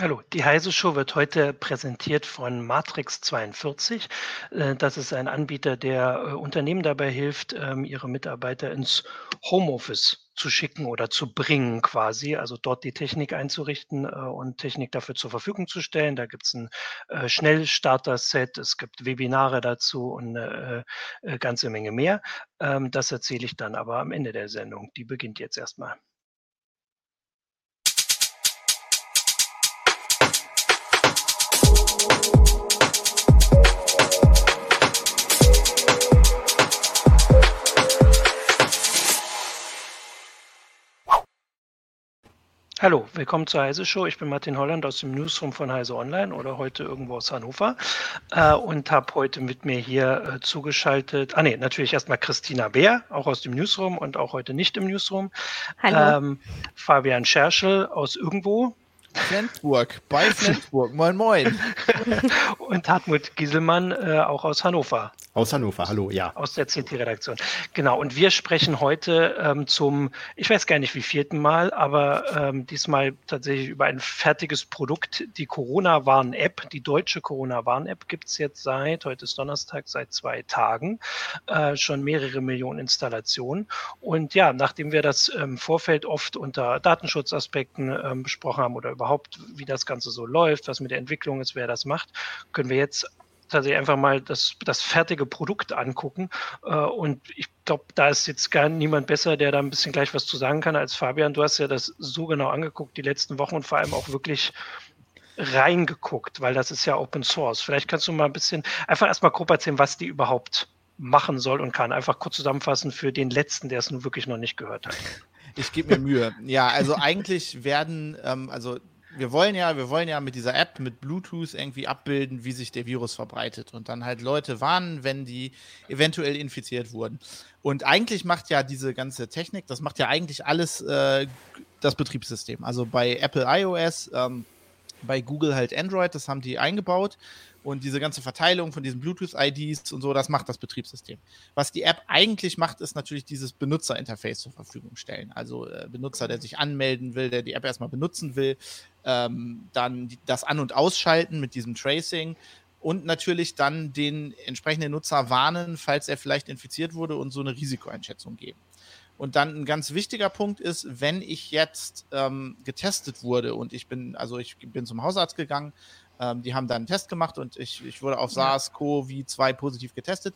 Hallo, die Heise Show wird heute präsentiert von Matrix42. Äh, das ist ein Anbieter, der äh, Unternehmen dabei hilft, ähm, ihre Mitarbeiter ins Homeoffice zu schicken oder zu bringen quasi, also dort die Technik einzurichten äh, und Technik dafür zur Verfügung zu stellen. Da gibt es ein Schnellstarter-Set, es gibt Webinare dazu und eine ganze Menge mehr. Ähm, das erzähle ich dann aber am Ende der Sendung. Die beginnt jetzt erstmal. Hallo, willkommen zur Heise Show. Ich bin Martin Holland aus dem Newsroom von Heise Online oder heute irgendwo aus Hannover äh, und habe heute mit mir hier äh, zugeschaltet. Ah nee, natürlich erstmal Christina Bär, auch aus dem Newsroom und auch heute nicht im Newsroom. Hallo. Ähm, Fabian Scherschel aus irgendwo. Flensburg, bei Flensburg. Moin, moin. und Hartmut Gieselmann, äh, auch aus Hannover. Aus Hannover, hallo, ja. Aus der CT-Redaktion. Genau, und wir sprechen heute ähm, zum, ich weiß gar nicht wie vierten Mal, aber ähm, diesmal tatsächlich über ein fertiges Produkt. Die Corona-Warn-App, die deutsche Corona-Warn-App gibt es jetzt seit, heute ist Donnerstag, seit zwei Tagen, äh, schon mehrere Millionen Installationen. Und ja, nachdem wir das im ähm, Vorfeld oft unter Datenschutzaspekten ähm, besprochen haben oder überhaupt, wie das Ganze so läuft, was mit der Entwicklung ist, wer das macht, können wir jetzt tatsächlich einfach mal das, das fertige Produkt angucken. Äh, und ich glaube, da ist jetzt gar niemand besser, der da ein bisschen gleich was zu sagen kann als Fabian. Du hast ja das so genau angeguckt die letzten Wochen und vor allem auch wirklich reingeguckt, weil das ist ja Open Source. Vielleicht kannst du mal ein bisschen einfach erstmal grob erzählen, was die überhaupt machen soll und kann. Einfach kurz zusammenfassen für den letzten, der es nun wirklich noch nicht gehört hat. Ich gebe mir Mühe. Ja, also eigentlich werden, ähm, also wir wollen ja, wir wollen ja mit dieser App, mit Bluetooth irgendwie abbilden, wie sich der Virus verbreitet und dann halt Leute warnen, wenn die eventuell infiziert wurden. Und eigentlich macht ja diese ganze Technik, das macht ja eigentlich alles äh, das Betriebssystem. Also bei Apple iOS, ähm, bei Google halt Android, das haben die eingebaut. Und diese ganze Verteilung von diesen Bluetooth-IDs und so, das macht das Betriebssystem. Was die App eigentlich macht, ist natürlich dieses Benutzerinterface zur Verfügung stellen. Also äh, Benutzer, der sich anmelden will, der die App erstmal benutzen will, ähm, dann das An- und Ausschalten mit diesem Tracing und natürlich dann den entsprechenden Nutzer warnen, falls er vielleicht infiziert wurde und so eine Risikoeinschätzung geben. Und dann ein ganz wichtiger Punkt ist, wenn ich jetzt ähm, getestet wurde und ich bin, also ich bin zum Hausarzt gegangen, ähm, die haben dann einen Test gemacht und ich, ich wurde auf SARS-CoV-2 positiv getestet.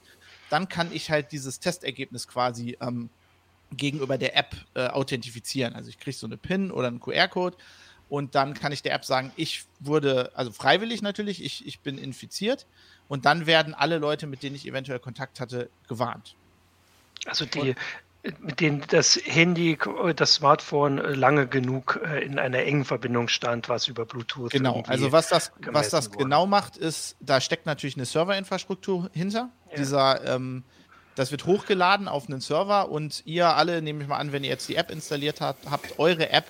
Dann kann ich halt dieses Testergebnis quasi ähm, gegenüber der App äh, authentifizieren. Also ich kriege so eine PIN oder einen QR-Code und dann kann ich der App sagen, ich wurde, also freiwillig natürlich, ich, ich bin infiziert und dann werden alle Leute, mit denen ich eventuell Kontakt hatte, gewarnt. Also die, mit denen das Handy, das Smartphone lange genug äh, in einer engen Verbindung stand, was über Bluetooth. Genau, also was das, was das genau macht, ist, da steckt natürlich eine Serverinfrastruktur hinter. Ja. Dieser, ähm, das wird hochgeladen auf einen Server und ihr alle, nehme ich mal an, wenn ihr jetzt die App installiert habt, habt eure App,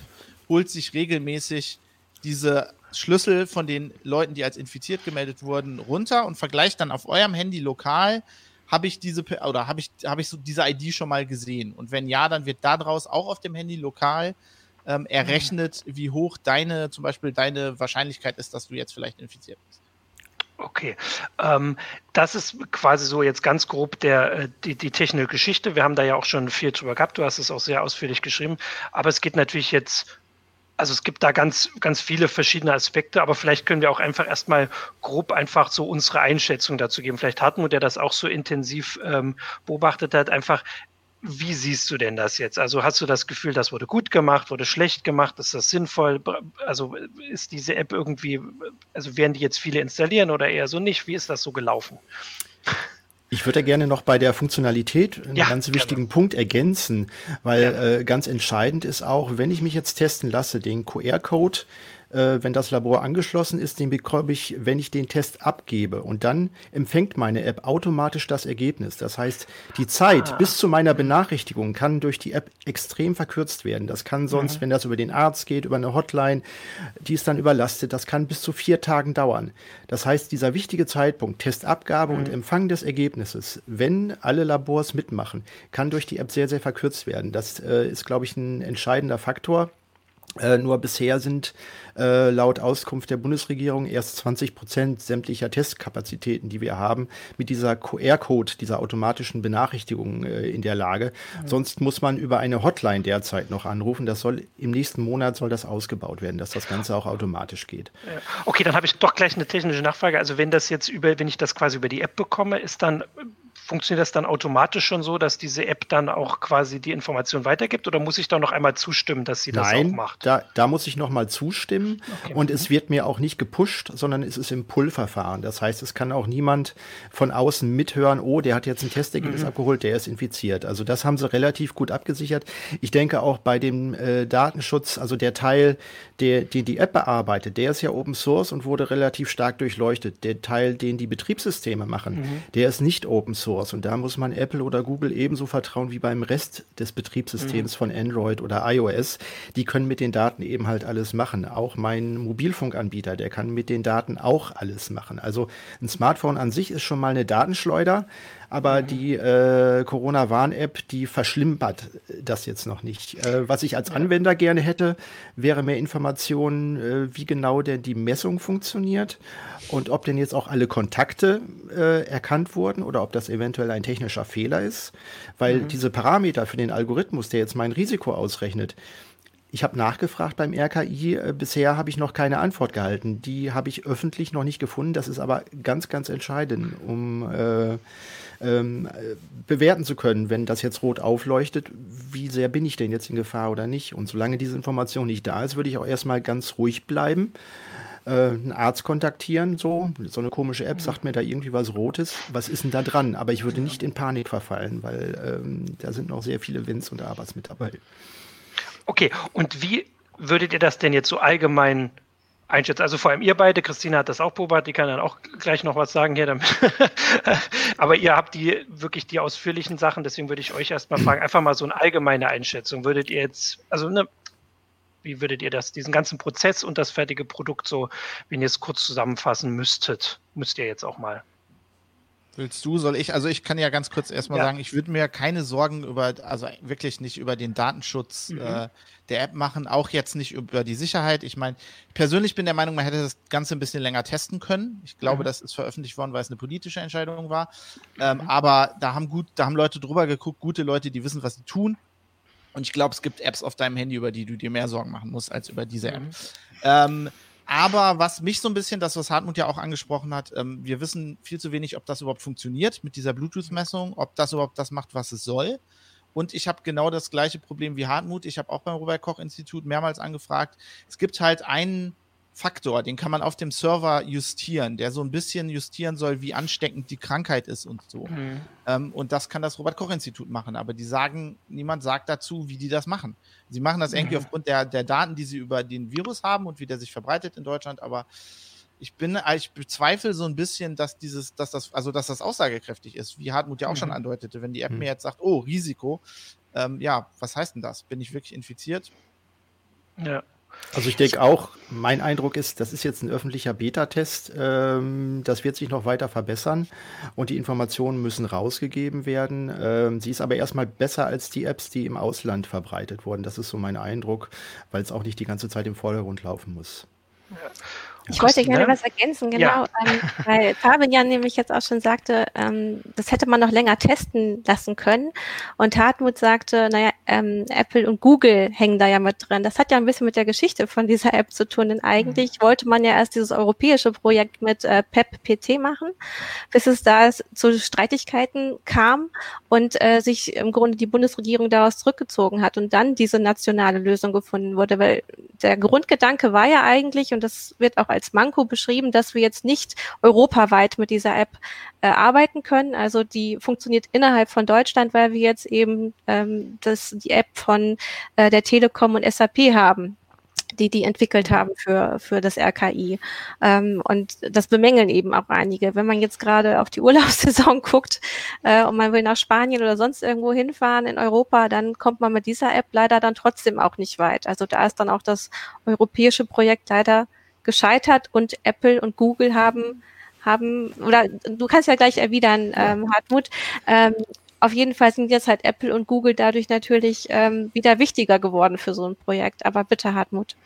holt sich regelmäßig diese Schlüssel von den Leuten, die als infiziert gemeldet wurden, runter und vergleicht dann auf eurem Handy lokal habe ich diese oder habe ich, habe ich so diese ID schon mal gesehen? Und wenn ja, dann wird daraus auch auf dem Handy lokal ähm, errechnet, wie hoch deine, zum Beispiel deine Wahrscheinlichkeit ist, dass du jetzt vielleicht infiziert bist. Okay, ähm, das ist quasi so jetzt ganz grob der, äh, die, die technische Geschichte. Wir haben da ja auch schon viel drüber gehabt, du hast es auch sehr ausführlich geschrieben, aber es geht natürlich jetzt also es gibt da ganz, ganz viele verschiedene Aspekte, aber vielleicht können wir auch einfach erstmal grob einfach so unsere Einschätzung dazu geben. Vielleicht Hartmut, der das auch so intensiv ähm, beobachtet hat, einfach, wie siehst du denn das jetzt? Also hast du das Gefühl, das wurde gut gemacht, wurde schlecht gemacht? Ist das sinnvoll? Also ist diese App irgendwie, also werden die jetzt viele installieren oder eher so nicht? Wie ist das so gelaufen? Ich würde gerne noch bei der Funktionalität einen ja, ganz wichtigen gerne. Punkt ergänzen, weil ja. äh, ganz entscheidend ist auch, wenn ich mich jetzt testen lasse, den QR-Code äh, wenn das Labor angeschlossen ist, den bekomme ich, wenn ich den Test abgebe. Und dann empfängt meine App automatisch das Ergebnis. Das heißt, die Zeit ah. bis zu meiner Benachrichtigung kann durch die App extrem verkürzt werden. Das kann sonst, mhm. wenn das über den Arzt geht, über eine Hotline, die ist dann überlastet, das kann bis zu vier Tagen dauern. Das heißt, dieser wichtige Zeitpunkt, Testabgabe mhm. und Empfang des Ergebnisses, wenn alle Labors mitmachen, kann durch die App sehr, sehr verkürzt werden. Das äh, ist, glaube ich, ein entscheidender Faktor. Äh, nur bisher sind äh, laut Auskunft der Bundesregierung erst 20 Prozent sämtlicher Testkapazitäten, die wir haben, mit dieser QR-Code, dieser automatischen Benachrichtigung äh, in der Lage. Mhm. Sonst muss man über eine Hotline derzeit noch anrufen. Das soll im nächsten Monat soll das ausgebaut werden, dass das Ganze auch automatisch geht. Okay, dann habe ich doch gleich eine technische Nachfrage. Also wenn das jetzt über, wenn ich das quasi über die App bekomme, ist dann funktioniert das dann automatisch schon so, dass diese App dann auch quasi die Information weitergibt oder muss ich da noch einmal zustimmen, dass sie das Nein, auch macht? Da, da muss ich noch mal zustimmen okay. und es wird mir auch nicht gepusht, sondern es ist im Pull-Verfahren. Das heißt, es kann auch niemand von außen mithören, oh, der hat jetzt ein Testergebnis mhm. abgeholt, der ist infiziert. Also das haben sie relativ gut abgesichert. Ich denke auch bei dem äh, Datenschutz, also der Teil, der, den die App bearbeitet, der ist ja Open Source und wurde relativ stark durchleuchtet. Der Teil, den die Betriebssysteme machen, mhm. der ist nicht Open Source. Source. Und da muss man Apple oder Google ebenso vertrauen wie beim Rest des Betriebssystems mhm. von Android oder iOS. Die können mit den Daten eben halt alles machen. Auch mein Mobilfunkanbieter, der kann mit den Daten auch alles machen. Also ein Smartphone an sich ist schon mal eine Datenschleuder, aber mhm. die äh, Corona-Warn-App, die verschlimmert das jetzt noch nicht. Äh, was ich als Anwender gerne hätte, wäre mehr Informationen, äh, wie genau denn die Messung funktioniert und ob denn jetzt auch alle Kontakte äh, erkannt wurden oder ob das eventuell ein technischer Fehler ist, weil mhm. diese Parameter für den Algorithmus, der jetzt mein Risiko ausrechnet, ich habe nachgefragt beim RKI, äh, bisher habe ich noch keine Antwort gehalten. Die habe ich öffentlich noch nicht gefunden. Das ist aber ganz, ganz entscheidend, um äh, ähm, bewerten zu können, wenn das jetzt rot aufleuchtet, wie sehr bin ich denn jetzt in Gefahr oder nicht. Und solange diese Information nicht da ist, würde ich auch erstmal ganz ruhig bleiben äh, einen Arzt kontaktieren, so. So eine komische App sagt mir da irgendwie was Rotes. Was ist denn da dran? Aber ich würde nicht in Panik verfallen, weil ähm, da sind noch sehr viele Wenns und Abers mit dabei. Okay, und wie würdet ihr das denn jetzt so allgemein einschätzen? Also vor allem ihr beide, Christina hat das auch beobachtet, die kann dann auch gleich noch was sagen hier. Damit. Aber ihr habt die wirklich die ausführlichen Sachen, deswegen würde ich euch erstmal fragen, einfach mal so eine allgemeine Einschätzung. Würdet ihr jetzt, also ne, wie würdet ihr das, diesen ganzen Prozess und das fertige Produkt so, wenn ihr es kurz zusammenfassen müsstet, müsst ihr jetzt auch mal. Willst du, soll ich? Also ich kann ja ganz kurz erstmal ja. sagen, ich würde mir keine Sorgen über, also wirklich nicht über den Datenschutz mhm. äh, der App machen, auch jetzt nicht über die Sicherheit. Ich meine, persönlich bin der Meinung, man hätte das Ganze ein bisschen länger testen können. Ich glaube, mhm. das ist veröffentlicht worden, weil es eine politische Entscheidung war. Ähm, mhm. Aber da haben gut, da haben Leute drüber geguckt, gute Leute, die wissen, was sie tun. Und ich glaube, es gibt Apps auf deinem Handy, über die du dir mehr Sorgen machen musst, als über diese App. Mhm. Ähm, aber was mich so ein bisschen, das, was Hartmut ja auch angesprochen hat, ähm, wir wissen viel zu wenig, ob das überhaupt funktioniert mit dieser Bluetooth-Messung, ob das überhaupt das macht, was es soll. Und ich habe genau das gleiche Problem wie Hartmut. Ich habe auch beim Robert Koch Institut mehrmals angefragt. Es gibt halt einen Faktor, den kann man auf dem Server justieren, der so ein bisschen justieren soll, wie ansteckend die Krankheit ist und so. Mhm. Ähm, und das kann das Robert-Koch-Institut machen, aber die sagen, niemand sagt dazu, wie die das machen. Sie machen das mhm. irgendwie aufgrund der, der Daten, die sie über den Virus haben und wie der sich verbreitet in Deutschland, aber ich bin, ich bezweifle so ein bisschen, dass dieses, dass das, also dass das aussagekräftig ist, wie Hartmut ja auch mhm. schon andeutete, wenn die App mhm. mir jetzt sagt, oh, Risiko, ähm, ja, was heißt denn das? Bin ich wirklich infiziert? Ja. Also ich denke auch, mein Eindruck ist, das ist jetzt ein öffentlicher Beta-Test. Ähm, das wird sich noch weiter verbessern und die Informationen müssen rausgegeben werden. Ähm, sie ist aber erstmal besser als die Apps, die im Ausland verbreitet wurden. Das ist so mein Eindruck, weil es auch nicht die ganze Zeit im Vordergrund laufen muss. Ja. Ich wollte gerne ne? was ergänzen, genau, ja. ähm, weil Fabian nämlich jetzt auch schon sagte, ähm, das hätte man noch länger testen lassen können. Und Hartmut sagte, naja, ähm, Apple und Google hängen da ja mit drin. Das hat ja ein bisschen mit der Geschichte von dieser App zu tun, denn eigentlich mhm. wollte man ja erst dieses europäische Projekt mit äh, PEP-PT machen, bis es da zu Streitigkeiten kam und äh, sich im Grunde die Bundesregierung daraus zurückgezogen hat und dann diese nationale Lösung gefunden wurde, weil der Grundgedanke war ja eigentlich, und das wird auch als Manko beschrieben, dass wir jetzt nicht europaweit mit dieser App äh, arbeiten können. Also die funktioniert innerhalb von Deutschland, weil wir jetzt eben ähm, das, die App von äh, der Telekom und SAP haben die die entwickelt haben für, für das RKI. Ähm, und das bemängeln eben auch einige. Wenn man jetzt gerade auf die Urlaubssaison guckt äh, und man will nach Spanien oder sonst irgendwo hinfahren in Europa, dann kommt man mit dieser App leider dann trotzdem auch nicht weit. Also da ist dann auch das europäische Projekt leider gescheitert und Apple und Google haben haben, oder du kannst ja gleich erwidern, ähm, Hartmut, ähm, auf jeden Fall sind jetzt halt Apple und Google dadurch natürlich ähm, wieder wichtiger geworden für so ein Projekt. Aber bitte, Hartmut.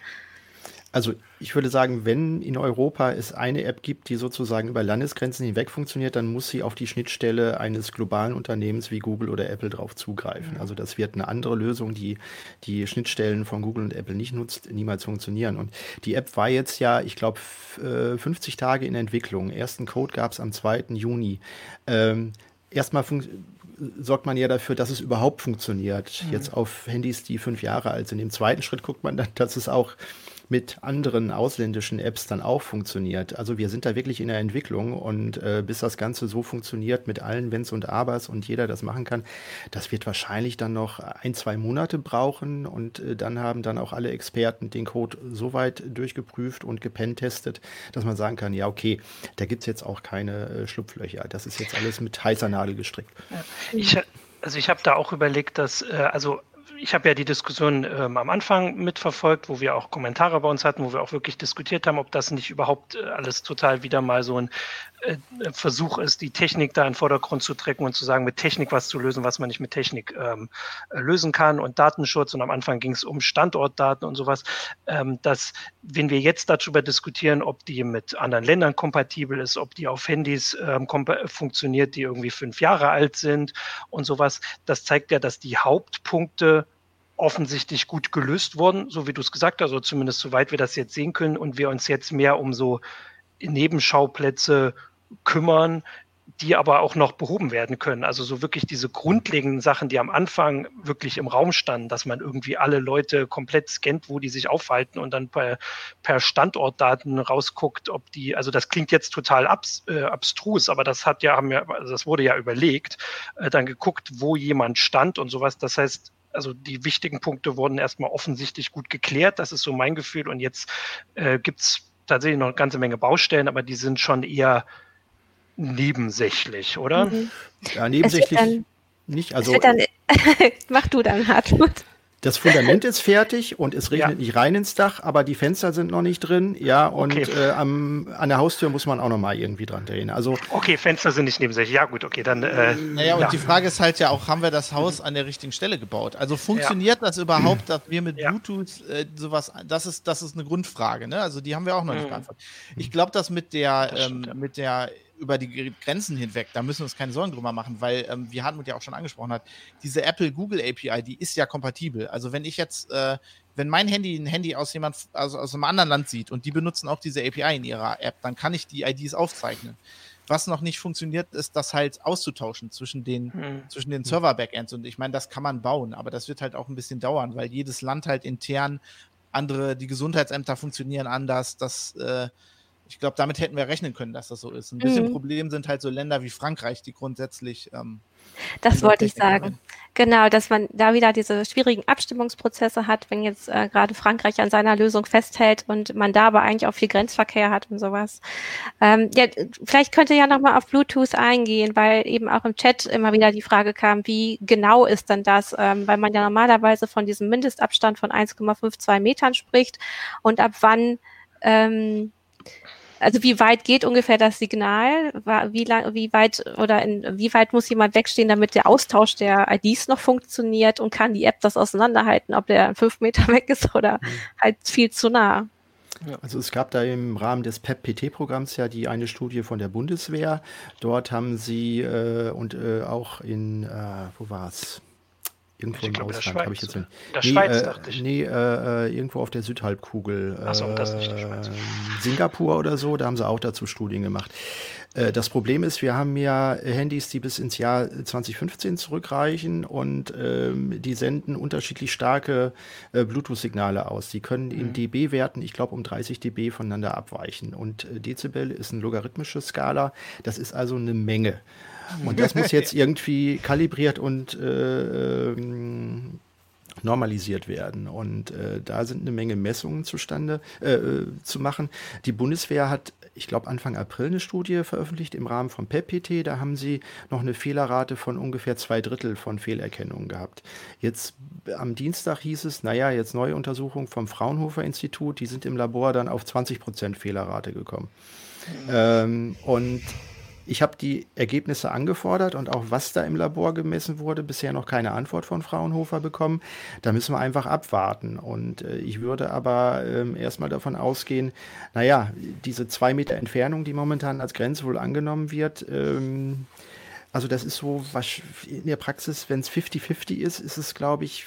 Also ich würde sagen, wenn in Europa es eine App gibt, die sozusagen über Landesgrenzen hinweg funktioniert, dann muss sie auf die Schnittstelle eines globalen Unternehmens wie Google oder Apple drauf zugreifen. Also das wird eine andere Lösung, die die Schnittstellen von Google und Apple nicht nutzt, niemals funktionieren. Und die App war jetzt ja, ich glaube, 50 äh, Tage in Entwicklung. Ersten Code gab es am 2. Juni. Ähm, erstmal sorgt man ja dafür, dass es überhaupt funktioniert. Mhm. Jetzt auf Handys, die fünf Jahre alt sind. Im zweiten Schritt guckt man dann, dass es auch mit anderen ausländischen Apps dann auch funktioniert. Also wir sind da wirklich in der Entwicklung und äh, bis das Ganze so funktioniert mit allen Wenns und Abers und jeder das machen kann, das wird wahrscheinlich dann noch ein, zwei Monate brauchen und äh, dann haben dann auch alle Experten den Code so weit durchgeprüft und gepentestet, dass man sagen kann, ja okay, da gibt es jetzt auch keine äh, Schlupflöcher. Das ist jetzt alles mit heißer Nadel gestrickt. Ich, also ich habe da auch überlegt, dass, äh, also ich habe ja die Diskussion ähm, am Anfang mitverfolgt, wo wir auch Kommentare bei uns hatten, wo wir auch wirklich diskutiert haben, ob das nicht überhaupt äh, alles total wieder mal so ein Versuch ist, die Technik da in den Vordergrund zu trecken und zu sagen, mit Technik was zu lösen, was man nicht mit Technik ähm, äh, lösen kann und Datenschutz. Und am Anfang ging es um Standortdaten und sowas. Ähm, dass, wenn wir jetzt darüber diskutieren, ob die mit anderen Ländern kompatibel ist, ob die auf Handys ähm, funktioniert, die irgendwie fünf Jahre alt sind und sowas, das zeigt ja, dass die Hauptpunkte offensichtlich gut gelöst worden, so wie du es gesagt hast, also zumindest soweit wir das jetzt sehen können und wir uns jetzt mehr um so Nebenschauplätze kümmern, die aber auch noch behoben werden können. Also so wirklich diese grundlegenden Sachen, die am Anfang wirklich im Raum standen, dass man irgendwie alle Leute komplett scannt, wo die sich aufhalten und dann per, per Standortdaten rausguckt, ob die, also das klingt jetzt total abs, äh, abstrus, aber das hat ja, haben ja, also das wurde ja überlegt, äh, dann geguckt, wo jemand stand und sowas. Das heißt, also die wichtigen Punkte wurden erstmal offensichtlich gut geklärt. Das ist so mein Gefühl. Und jetzt äh, gibt es tatsächlich noch eine ganze Menge Baustellen, aber die sind schon eher nebensächlich, oder? Mhm. Ja, nebensächlich nicht. Also, dann, mach du dann, Hartmut. Das Fundament ist fertig und es regnet ja. nicht rein ins Dach, aber die Fenster sind noch nicht drin. Ja, und okay. äh, am, an der Haustür muss man auch noch mal irgendwie dran drehen. Also, okay, Fenster sind nicht nebensächlich. Ja, gut, okay, dann. Äh, naja, und ja. die Frage ist halt ja auch, haben wir das Haus an der richtigen Stelle gebaut? Also funktioniert ja. das überhaupt, dass wir mit Bluetooth äh, sowas, das ist, das ist eine Grundfrage, ne? Also die haben wir auch noch nicht mhm. beantwortet. Ich glaube, dass mit der, ähm, mit der über die Grenzen hinweg. Da müssen wir uns keine Sorgen drüber machen, weil, ähm, wie Hartmut ja auch schon angesprochen hat, diese Apple-Google API, die ist ja kompatibel. Also wenn ich jetzt, äh, wenn mein Handy ein Handy aus jemand, also aus einem anderen Land sieht und die benutzen auch diese API in ihrer App, dann kann ich die IDs aufzeichnen. Was noch nicht funktioniert, ist das halt auszutauschen zwischen den, mhm. zwischen den Server-Backends. Und ich meine, das kann man bauen, aber das wird halt auch ein bisschen dauern, weil jedes Land halt intern andere, die Gesundheitsämter funktionieren anders, das äh, ich glaube, damit hätten wir rechnen können, dass das so ist. Ein bisschen mhm. Problem sind halt so Länder wie Frankreich, die grundsätzlich. Ähm, das wollte ich sagen. Rein. Genau, dass man da wieder diese schwierigen Abstimmungsprozesse hat, wenn jetzt äh, gerade Frankreich an seiner Lösung festhält und man da aber eigentlich auch viel Grenzverkehr hat und sowas. Ähm, ja, vielleicht könnte ja nochmal auf Bluetooth eingehen, weil eben auch im Chat immer wieder die Frage kam, wie genau ist denn das? Ähm, weil man ja normalerweise von diesem Mindestabstand von 1,52 Metern spricht und ab wann ähm, also wie weit geht ungefähr das Signal? Wie lang, wie weit oder in, wie weit muss jemand wegstehen, damit der Austausch der IDs noch funktioniert und kann die App das auseinanderhalten, ob der fünf Meter weg ist oder mhm. halt viel zu nah? Also es gab da im Rahmen des PEP-PT-Programms ja die eine Studie von der Bundeswehr. Dort haben sie äh, und äh, auch in, äh, wo war es? Irgendwo ich im glaube, Ausland habe ich jetzt. In der nee, Schweiz, äh, dachte ich. Nee, äh, äh, irgendwo auf der Südhalbkugel. Achso, das nicht die Schweiz. Äh, Singapur oder so, da haben sie auch dazu Studien gemacht. Äh, das Problem ist, wir haben ja Handys, die bis ins Jahr 2015 zurückreichen und ähm, die senden unterschiedlich starke äh, Bluetooth-Signale aus. Die können in mhm. dB-Werten, ich glaube, um 30 dB voneinander abweichen. Und Dezibel ist eine logarithmische Skala. Das ist also eine Menge. Und das muss jetzt irgendwie kalibriert und äh, ähm, normalisiert werden. Und äh, da sind eine Menge Messungen zustande äh, äh zu machen. Die Bundeswehr hat, ich glaube, Anfang April eine Studie veröffentlicht im Rahmen von PEPPT. Da haben sie noch eine Fehlerrate von ungefähr zwei Drittel von Fehlerkennungen gehabt. Jetzt am Dienstag hieß es, naja, jetzt neue Untersuchung vom Fraunhofer Institut, die sind im Labor dann auf 20 Prozent Fehlerrate gekommen. Mhm. Ähm, und Ich habe die Ergebnisse angefordert und auch was da im Labor gemessen wurde, bisher noch keine Antwort von Fraunhofer bekommen. Da müssen wir einfach abwarten. Und äh, ich würde aber ähm, erstmal davon ausgehen, naja, diese zwei Meter Entfernung, die momentan als Grenze wohl angenommen wird, ähm, also das ist so, was in der Praxis, wenn es 50-50 ist, ist es, glaube ich,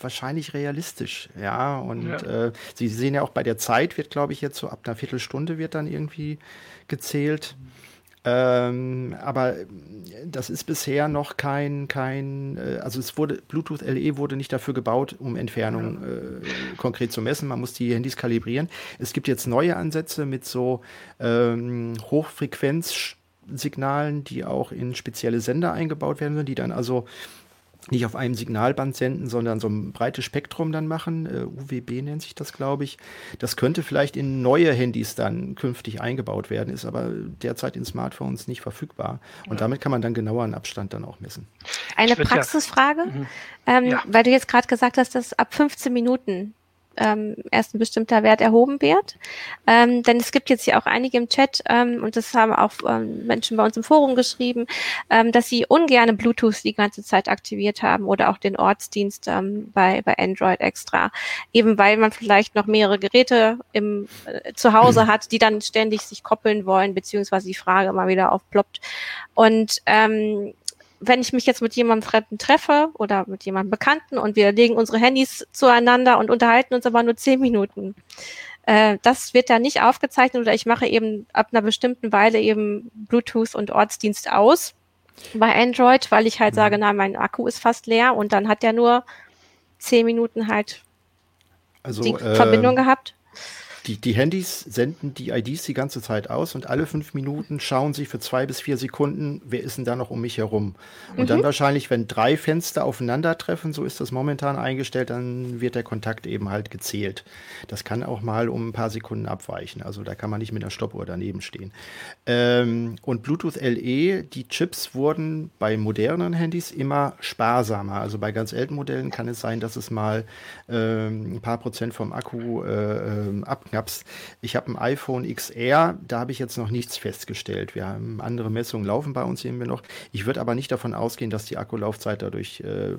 wahrscheinlich realistisch. Ja, und ja. Äh, Sie sehen ja auch bei der Zeit wird, glaube ich, jetzt so ab einer Viertelstunde wird dann irgendwie gezählt. Ähm, aber das ist bisher noch kein, kein, äh, also es wurde, Bluetooth LE wurde nicht dafür gebaut, um Entfernung äh, konkret zu messen. Man muss die Handys kalibrieren. Es gibt jetzt neue Ansätze mit so ähm, Hochfrequenzsignalen, die auch in spezielle Sender eingebaut werden, die dann also nicht auf einem Signalband senden, sondern so ein breites Spektrum dann machen. Uh, äh, UWB nennt sich das, glaube ich. Das könnte vielleicht in neue Handys dann künftig eingebaut werden, ist aber derzeit in Smartphones nicht verfügbar. Und ja. damit kann man dann genaueren Abstand dann auch messen. Eine Praxisfrage, ja. mhm. ähm, ja. weil du jetzt gerade gesagt hast, dass ab 15 Minuten ähm, erst ein bestimmter Wert erhoben wird. Ähm, denn es gibt jetzt hier auch einige im Chat, ähm, und das haben auch ähm, Menschen bei uns im Forum geschrieben, ähm, dass sie ungerne Bluetooth die ganze Zeit aktiviert haben oder auch den Ortsdienst ähm, bei, bei Android extra. Eben weil man vielleicht noch mehrere Geräte im, äh, zu Hause hat, die dann ständig sich koppeln wollen, beziehungsweise die Frage mal wieder aufploppt. Und ähm, wenn ich mich jetzt mit jemandem Fremden treffe oder mit jemandem Bekannten und wir legen unsere Handys zueinander und unterhalten uns aber nur zehn Minuten, äh, das wird da nicht aufgezeichnet oder ich mache eben ab einer bestimmten Weile eben Bluetooth und Ortsdienst aus bei Android, weil ich halt mhm. sage, na, mein Akku ist fast leer und dann hat der nur zehn Minuten halt also, die äh, Verbindung gehabt die, die Handys senden die IDs die ganze Zeit aus und alle fünf Minuten schauen sie für zwei bis vier Sekunden, wer ist denn da noch um mich herum. Und mhm. dann wahrscheinlich, wenn drei Fenster aufeinandertreffen, so ist das momentan eingestellt, dann wird der Kontakt eben halt gezählt. Das kann auch mal um ein paar Sekunden abweichen. Also da kann man nicht mit einer Stoppuhr daneben stehen. Ähm, und Bluetooth LE, die Chips wurden bei modernen Handys immer sparsamer. Also bei ganz alten Modellen kann es sein, dass es mal ähm, ein paar Prozent vom Akku äh, ähm, ab Knaps. Ich habe ein iPhone XR, da habe ich jetzt noch nichts festgestellt. Wir haben andere Messungen laufen bei uns, wir noch. Ich würde aber nicht davon ausgehen, dass die Akkulaufzeit dadurch äh,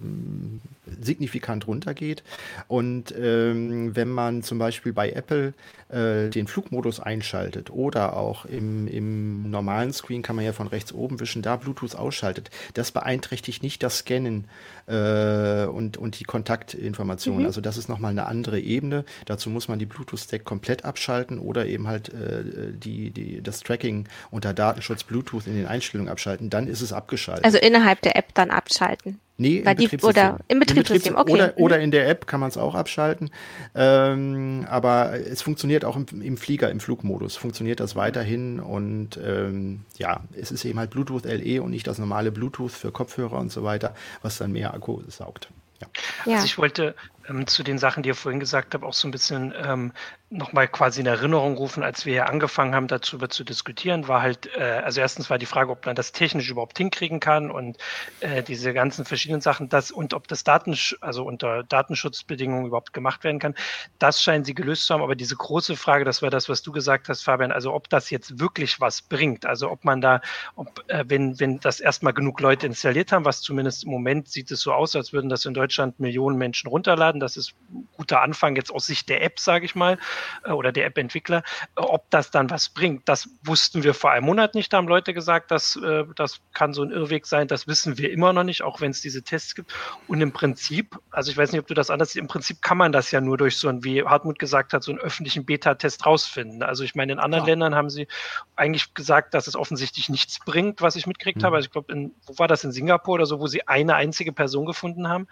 signifikant runtergeht. Und ähm, wenn man zum Beispiel bei Apple äh, den Flugmodus einschaltet oder auch im, im normalen Screen kann man ja von rechts oben wischen, da Bluetooth ausschaltet, das beeinträchtigt nicht das Scannen äh, und, und die Kontaktinformationen. Mhm. Also das ist nochmal eine andere Ebene. Dazu muss man die Bluetooth-Stack komplett abschalten oder eben halt äh, die, die, das Tracking unter Datenschutz Bluetooth in den Einstellungen abschalten. Dann ist es abgeschaltet. Also innerhalb der App dann abschalten. Nee, im Betriebssystem. Oder im Betriebssystem, okay. Oder, oder in der App kann man es auch abschalten. Ähm, aber es funktioniert auch im, im, Flieger, im Flugmodus, funktioniert das weiterhin. Und ähm, ja, es ist eben halt Bluetooth LE und nicht das normale Bluetooth für Kopfhörer und so weiter, was dann mehr Akku saugt. Ja. Ja. Also ich wollte ähm, zu den Sachen, die ihr vorhin gesagt habt, auch so ein bisschen ähm, nochmal quasi in Erinnerung rufen, als wir hier angefangen haben, darüber zu diskutieren, war halt, äh, also erstens war die Frage, ob man das technisch überhaupt hinkriegen kann und äh, diese ganzen verschiedenen Sachen, das und ob das Datensch also unter Datenschutzbedingungen überhaupt gemacht werden kann. Das scheinen sie gelöst zu haben, aber diese große Frage, das war das, was du gesagt hast, Fabian, also ob das jetzt wirklich was bringt, also ob man da, ob, äh, wenn, wenn das erstmal genug Leute installiert haben, was zumindest im Moment sieht es so aus, als würden das in Deutschland Millionen Menschen runterladen, das ist ein guter Anfang jetzt aus Sicht der App, sage ich mal, äh, oder der App-Entwickler. Ob das dann was bringt, das wussten wir vor einem Monat nicht. Da haben Leute gesagt, dass, äh, das kann so ein Irrweg sein. Das wissen wir immer noch nicht, auch wenn es diese Tests gibt. Und im Prinzip, also ich weiß nicht, ob du das anders siehst, im Prinzip kann man das ja nur durch so ein, wie Hartmut gesagt hat, so einen öffentlichen Beta-Test rausfinden. Also ich meine, in anderen ja. Ländern haben sie eigentlich gesagt, dass es offensichtlich nichts bringt, was ich mitgekriegt mhm. habe. Also ich glaube, wo war das in Singapur oder so, wo sie eine einzige Person gefunden haben.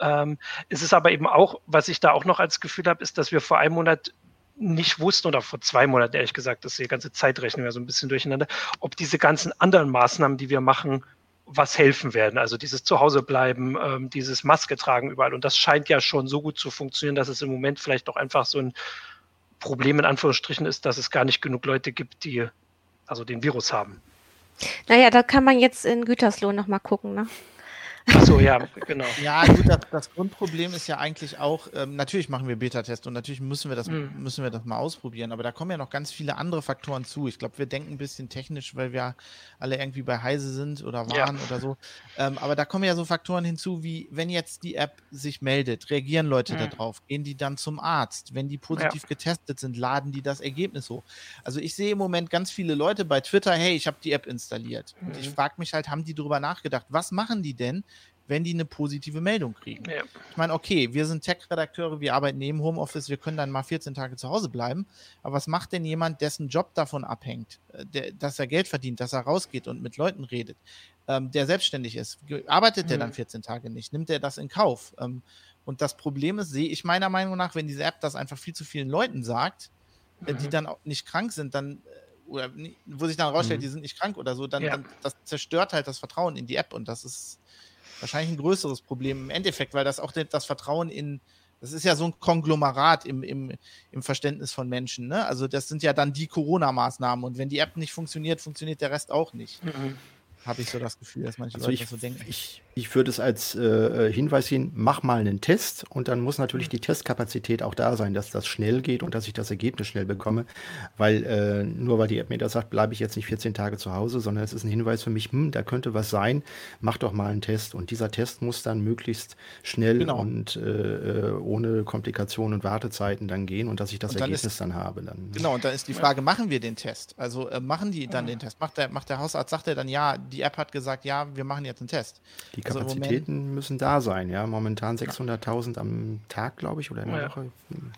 Ähm, es ist aber eben auch, was ich da auch noch als Gefühl habe, ist, dass wir vor einem Monat nicht wussten oder vor zwei Monaten ehrlich gesagt, dass die ganze Zeit rechnen wir so ein bisschen durcheinander, ob diese ganzen anderen Maßnahmen, die wir machen, was helfen werden. Also dieses Zuhause bleiben, ähm, dieses Maske tragen überall. Und das scheint ja schon so gut zu funktionieren, dass es im Moment vielleicht auch einfach so ein Problem in Anführungsstrichen ist, dass es gar nicht genug Leute gibt, die also den Virus haben. Naja, da kann man jetzt in Gütersloh nochmal gucken. Ne? Achso, ja, genau. Ja, gut, das, das, Grundproblem ist ja eigentlich auch, ähm, natürlich machen wir Beta-Tests und natürlich müssen wir, das, mhm. müssen wir das mal ausprobieren, aber da kommen ja noch ganz viele andere Faktoren zu. Ich glaube, wir denken ein bisschen technisch, weil wir alle irgendwie bei Heise sind oder waren ja. oder so. Ähm, aber da kommen ja so Faktoren hinzu, wie wenn jetzt die App sich meldet, reagieren Leute mhm. darauf, gehen die dann zum Arzt. Wenn die positiv ja. getestet sind, laden die das Ergebnis hoch. Also ich sehe im Moment ganz viele Leute bei Twitter, hey, ich habe die App installiert. Mhm. Und ich mhm. frage mich halt, haben die darüber nachgedacht, was machen die denn, wenn die eine positive Meldung kriegen. Ja. Ich meine, okay, wir sind Tech-Redakteure, wir arbeiten neben Homeoffice, wir können dann mal 14 Tage zu Hause bleiben. Aber was macht denn jemand, dessen Job davon abhängt, äh, der, dass er Geld verdient, dass er rausgeht und mit Leuten redet, ähm, der selbstständig ist? Arbeitet mhm. der dann 14 Tage nicht? Nimmt er das in Kauf? Ähm, und das Problem ist, sehe ich meiner Meinung nach, wenn diese App das einfach viel zu vielen Leuten sagt, äh, mhm. die dann auch nicht krank sind, dann äh, oder wo sich dann herausstellt, mhm. die sind nicht krank oder so, dann, ja. dann, das zerstört halt das Vertrauen in die App und das ist wahrscheinlich ein größeres Problem im Endeffekt, weil das auch das Vertrauen in, das ist ja so ein Konglomerat im, im, im Verständnis von Menschen. Ne? Also das sind ja dann die Corona-Maßnahmen und wenn die App nicht funktioniert, funktioniert der Rest auch nicht. Mhm habe ich so das Gefühl, dass manche also Leute ich, so denken. Ich, ich würde es als äh, Hinweis sehen, mach mal einen Test und dann muss natürlich die Testkapazität auch da sein, dass das schnell geht und dass ich das Ergebnis schnell bekomme, weil äh, nur weil die App mir das sagt, bleibe ich jetzt nicht 14 Tage zu Hause, sondern es ist ein Hinweis für mich, hm, da könnte was sein, mach doch mal einen Test und dieser Test muss dann möglichst schnell genau. und äh, äh ohne Komplikationen und Wartezeiten dann gehen und dass ich das dann Ergebnis ist, dann habe. Dann. Genau, und dann ist die Frage, machen wir den Test? Also äh, machen die dann den Test? Macht der, macht der Hausarzt, sagt er dann, ja, die die App hat gesagt, ja, wir machen jetzt einen Test. Die also Kapazitäten also müssen da sein, ja. Momentan 600.000 am Tag, glaube ich, oder in der ja. Woche.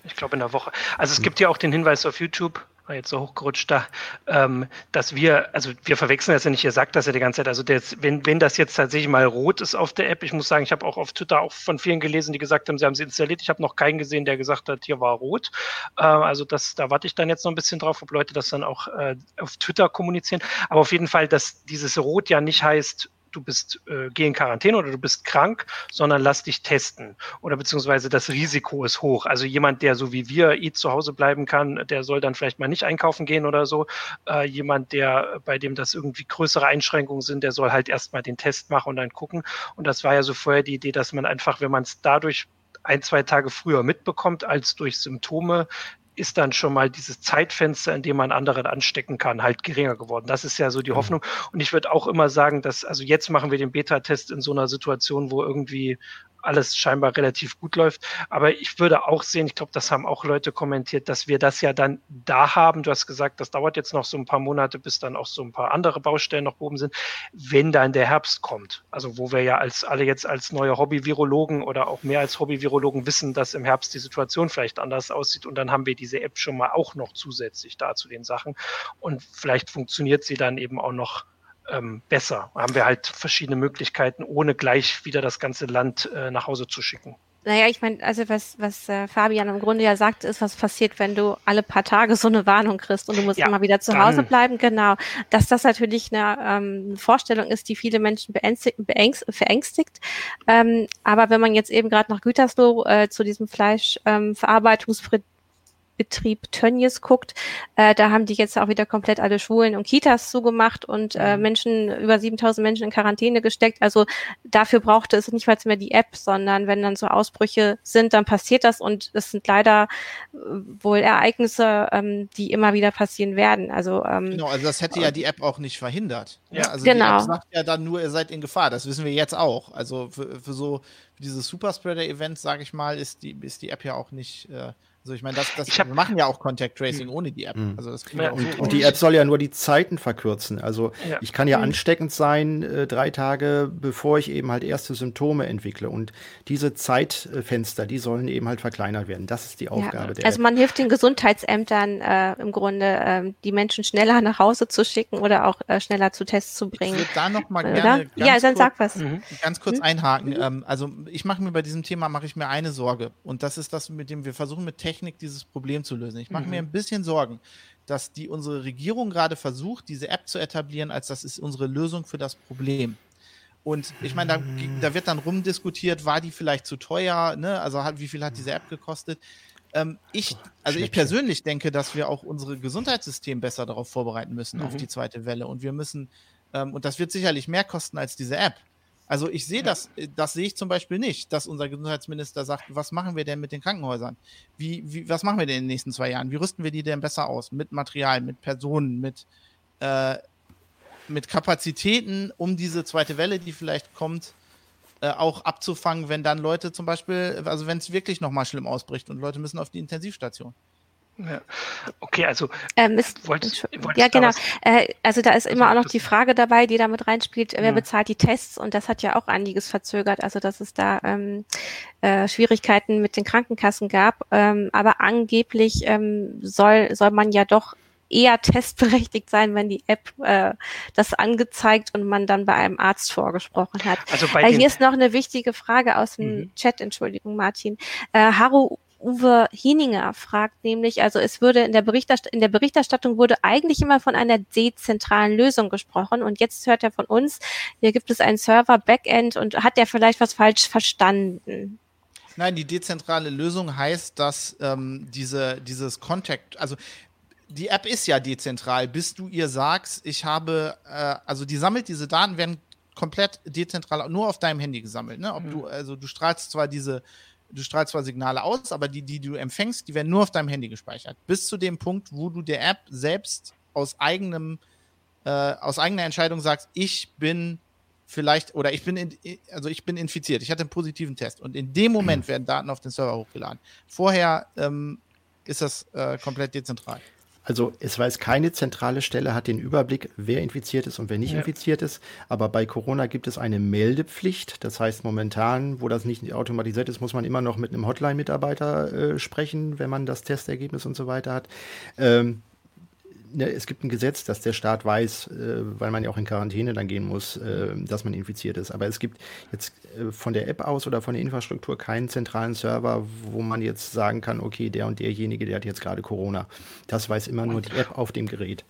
Ich glaube in der Woche. Also es hm. gibt ja auch den Hinweis auf YouTube, war jetzt so hochgerutscht da, ähm, dass wir, also wir verwechseln das ja nicht, ihr sagt das ja die ganze Zeit, also der, wenn, wenn das jetzt tatsächlich mal rot ist auf der App, ich muss sagen, ich habe auch auf Twitter auch von vielen gelesen, die gesagt haben, sie haben sie installiert, ich habe noch keinen gesehen, der gesagt hat, hier war rot, äh, also das, da warte ich dann jetzt noch ein bisschen drauf, ob Leute das dann auch äh, auf Twitter kommunizieren, aber auf jeden Fall, dass dieses Rot ja nicht heißt, du bist, äh, geh in Quarantäne oder du bist krank, sondern lass dich testen. Oder beziehungsweise das Risiko ist hoch. Also jemand, der so wie wir eh zu Hause bleiben kann, der soll dann vielleicht mal nicht einkaufen gehen oder so. Äh, jemand, der, bei dem das irgendwie größere Einschränkungen sind, der soll halt erstmal den Test machen und dann gucken. Und das war ja so vorher die Idee, dass man einfach, wenn man es dadurch ein, zwei Tage früher mitbekommt als durch Symptome, ist dann schon mal dieses Zeitfenster, in dem man anderen anstecken kann, halt geringer geworden. Das ist ja so die mhm. Hoffnung. Und ich würde auch immer sagen, dass, also jetzt machen wir den Beta-Test in so einer Situation, wo irgendwie alles scheinbar relativ gut läuft. Aber ich würde auch sehen, ich glaube, das haben auch Leute kommentiert, dass wir das ja dann da haben. Du hast gesagt, das dauert jetzt noch so ein paar Monate, bis dann auch so ein paar andere Baustellen noch oben sind, wenn dann der Herbst kommt. Also wo wir ja als alle jetzt als neue Hobby-Virologen oder auch mehr als Hobby-Virologen wissen, dass im Herbst die Situation vielleicht anders aussieht. Und dann haben wir diese App schon mal auch noch zusätzlich da zu den Sachen. Und vielleicht funktioniert sie dann eben auch noch ähm, besser. Haben wir halt verschiedene Möglichkeiten, ohne gleich wieder das ganze Land äh, nach Hause zu schicken. Naja, ich meine, also was, was äh, Fabian im Grunde ja sagt, ist, was passiert, wenn du alle paar Tage so eine Warnung kriegst und du musst ja, immer wieder zu Hause bleiben. Genau. Dass das natürlich eine ähm, Vorstellung ist, die viele Menschen beängstigt, verängstigt. Ähm, aber wenn man jetzt eben gerade nach Gütersloh äh, zu diesem Fleischverarbeitungsbetrieb ähm, Betrieb Tönnies guckt, äh, da haben die jetzt auch wieder komplett alle Schulen und Kitas zugemacht und äh, mhm. Menschen, über 7000 Menschen in Quarantäne gesteckt. Also dafür brauchte es nicht mal mehr die App, sondern wenn dann so Ausbrüche sind, dann passiert das und es sind leider äh, wohl Ereignisse, ähm, die immer wieder passieren werden. Also ähm, genau, also das hätte ja die App auch nicht verhindert. Ja, also genau. die App sagt ja dann nur, ihr seid in Gefahr. Das wissen wir jetzt auch. Also für, für so für diese Superspreader-Events, sage ich mal, ist die, ist die App ja auch nicht äh, also ich meine, das, das hab, wir machen ja auch Contact Tracing hm. ohne die App. Mhm. Also das ja, und, und, die App soll ja nur die Zeiten verkürzen. Also ja. ich kann ja mhm. ansteckend sein äh, drei Tage, bevor ich eben halt erste Symptome entwickle. Und diese Zeitfenster, die sollen eben halt verkleinert werden. Das ist die Aufgabe ja. der Also man hilft den Gesundheitsämtern äh, im Grunde, äh, die Menschen schneller nach Hause zu schicken oder auch äh, schneller zu Tests zu bringen. Ich würde da noch mal gerne ja, dann kurz, sag was. Mhm. ganz kurz mhm. einhaken. Ähm, also ich mache mir bei diesem Thema mache ich mir eine Sorge und das ist das, mit dem wir versuchen mit Technik Technik dieses Problem zu lösen. Ich mache mhm. mir ein bisschen Sorgen, dass die unsere Regierung gerade versucht, diese App zu etablieren, als das ist unsere Lösung für das Problem. Und ich meine, da, da, wird dann rumdiskutiert, war die vielleicht zu teuer, ne? Also hat, wie viel hat diese App gekostet? Ähm, ich, also ich persönlich denke, dass wir auch unsere Gesundheitssystem besser darauf vorbereiten müssen, mhm. auf die zweite Welle. Und wir müssen, ähm, und das wird sicherlich mehr kosten als diese App. Also ich sehe das, äh, das sehe ich zum Beispiel nicht, dass unser Gesundheitsminister sagt, was machen wir denn mit den Krankenhäusern? Wie, wie, was machen wir denn in den nächsten zwei Jahren? Wie rüsten wir die denn besser aus? Mit Material, mit Personen, mit, äh, mit Kapazitäten, um diese zweite Welle, die vielleicht kommt, äh, auch abzufangen, wenn dann Leute zum Beispiel, also wenn es wirklich nochmal schlimm ausbricht und Leute müssen auf die Intensivstation. Ja. Okay, also ähm, ist, wolltest, wolltest ja genau. Äh, also da ist also, immer auch noch die Frage dabei, die damit reinspielt, wer ja. bezahlt die Tests und das hat ja auch einiges verzögert, also dass es da ähm, äh, Schwierigkeiten mit den Krankenkassen gab. Ähm, aber angeblich ähm, soll, soll man ja doch eher testberechtigt sein, wenn die App äh, das angezeigt und man dann bei einem Arzt vorgesprochen hat. Also bei äh, hier ist noch eine wichtige Frage aus dem mhm. Chat, Entschuldigung, Martin. Äh, Haru Uwe Hieninger fragt nämlich, also es würde in der, Berichterstattung, in der Berichterstattung wurde eigentlich immer von einer dezentralen Lösung gesprochen und jetzt hört er von uns, hier gibt es einen Server, Backend und hat er vielleicht was falsch verstanden? Nein, die dezentrale Lösung heißt, dass ähm, diese, dieses Contact, also die App ist ja dezentral, bis du ihr sagst, ich habe, äh, also die sammelt diese Daten, werden komplett dezentral nur auf deinem Handy gesammelt. Ne? Ob mhm. du, also du strahlst zwar diese, du strahlst zwar Signale aus, aber die, die du empfängst, die werden nur auf deinem Handy gespeichert. Bis zu dem Punkt, wo du der App selbst aus eigenem, äh, aus eigener Entscheidung sagst, ich bin vielleicht, oder ich bin, in, also ich bin infiziert, ich hatte einen positiven Test. Und in dem Moment mhm. werden Daten auf den Server hochgeladen. Vorher ähm, ist das äh, komplett dezentral. Also es weiß keine zentrale Stelle, hat den Überblick, wer infiziert ist und wer nicht ja. infiziert ist. Aber bei Corona gibt es eine Meldepflicht. Das heißt, momentan, wo das nicht automatisiert ist, muss man immer noch mit einem Hotline-Mitarbeiter äh, sprechen, wenn man das Testergebnis und so weiter hat. Ähm, ne, es gibt ein Gesetz, dass der Staat weiß, äh, weil man ja auch in Quarantäne dann gehen muss, äh, dass man infiziert ist. Aber es gibt jetzt äh, von der App aus oder von der Infrastruktur keinen zentralen Server, wo man jetzt sagen kann, okay, der und derjenige, der hat jetzt gerade Corona. Das weiß immer nur die App auf dem Gerät.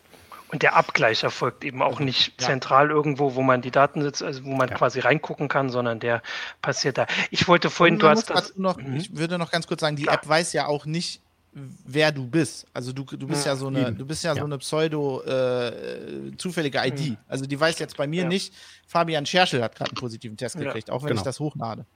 Und der Abgleich erfolgt eben auch nicht ja. zentral irgendwo, wo man die Daten sitzt, also wo man ja. quasi reingucken kann, sondern der passiert da. Ich wollte vorhin, du hast das. Noch, mhm. Ich würde noch ganz kurz sagen, die Klar. App weiß ja auch nicht, wer du bist. Also du, du bist ja, ja so eine, du bist ja, ja. so eine pseudo äh, zufällige ID. Mhm. Also die weiß jetzt bei mir ja. nicht, Fabian Scherschel hat gerade einen positiven Test gekriegt, auch wenn genau. ich das hochlade.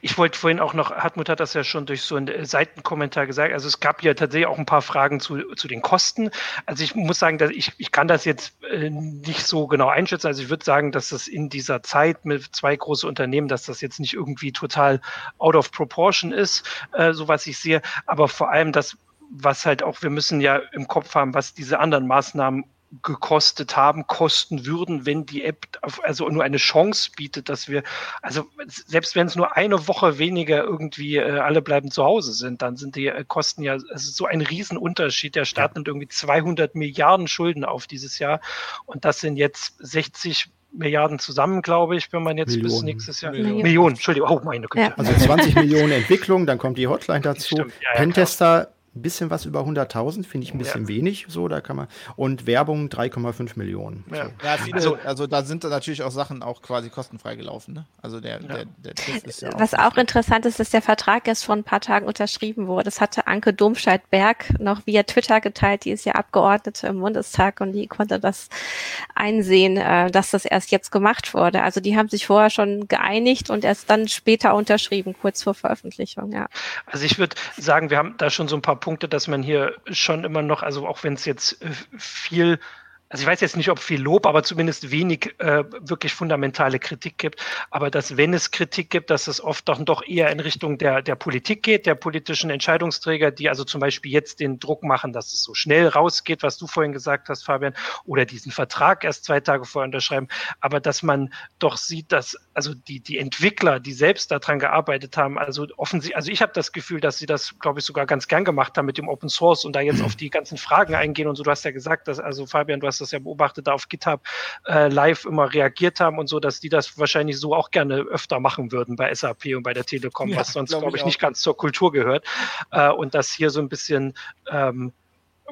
Ich wollte vorhin auch noch, Hartmut hat das ja schon durch so einen äh, Seitenkommentar gesagt, also es gab ja tatsächlich auch ein paar Fragen zu, zu den Kosten. Also ich muss sagen, dass ich, ich kann das jetzt äh, nicht so genau einschätzen. Also ich würde sagen, dass das in dieser Zeit mit zwei großen Unternehmen, dass das jetzt nicht irgendwie total out of proportion ist, äh, so was ich sehe. Aber vor allem das, was halt auch, wir müssen ja im Kopf haben, was diese anderen Maßnahmen gekostet haben, kosten würden, wenn die App also nur eine Chance bietet, dass wir, also selbst wenn es nur eine Woche weniger irgendwie äh, alle bleiben zu Hause sind, dann sind die äh, Kosten ja also so ein Riesenunterschied. Der Staat nimmt irgendwie 200 Milliarden Schulden auf dieses Jahr und das sind jetzt 60 Milliarden zusammen, glaube ich, wenn man jetzt Millionen. bis nächstes Jahr. Millionen, Millionen Entschuldigung, oh meine Güte. Ja. Also 20 Millionen Entwicklung, dann kommt die Hotline dazu. Ja, ja, Pentester ein bisschen was über 100.000, finde ich ein bisschen ja. wenig, so, da kann man, und Werbung 3,5 Millionen. Ja, so. ja viele, also, also, da sind natürlich auch Sachen auch quasi kostenfrei gelaufen, ne? Also der, ja. der, der ist ja Was auch, auch interessant ist, dass der Vertrag erst vor ein paar Tagen unterschrieben wurde. Das hatte Anke Domscheit-Berg noch via Twitter geteilt, die ist ja Abgeordnete im Bundestag und die konnte das einsehen, äh, dass das erst jetzt gemacht wurde. Also die haben sich vorher schon geeinigt und erst dann später unterschrieben, kurz vor Veröffentlichung, ja. Also ich würde sagen, wir haben da schon so ein paar Punkte, dass man hier schon immer noch, also auch wenn es jetzt äh, viel also ich weiß jetzt nicht, ob viel Lob, aber zumindest wenig äh, wirklich fundamentale Kritik gibt. Aber dass, wenn es Kritik gibt, dass es oft doch, doch eher in Richtung der, der Politik geht, der politischen Entscheidungsträger, die also zum Beispiel jetzt den Druck machen, dass es so schnell rausgeht, was du vorhin gesagt hast, Fabian, oder diesen Vertrag erst zwei Tage vorher unterschreiben. Aber dass man doch sieht, dass also die, die Entwickler, die selbst daran gearbeitet haben, also offensichtlich, also ich habe das Gefühl, dass sie das, glaube ich, sogar ganz gern gemacht haben mit dem Open Source und da jetzt auf die ganzen Fragen eingehen und so. Du hast ja gesagt, dass, also Fabian, du hast das ja beobachtet, da auf GitHub äh, live immer reagiert haben und so, dass die das wahrscheinlich so auch gerne öfter machen würden bei SAP und bei der Telekom, ja, was sonst, glaube glaub ich, nicht ganz zur Kultur gehört. Äh, und dass hier so ein bisschen ähm,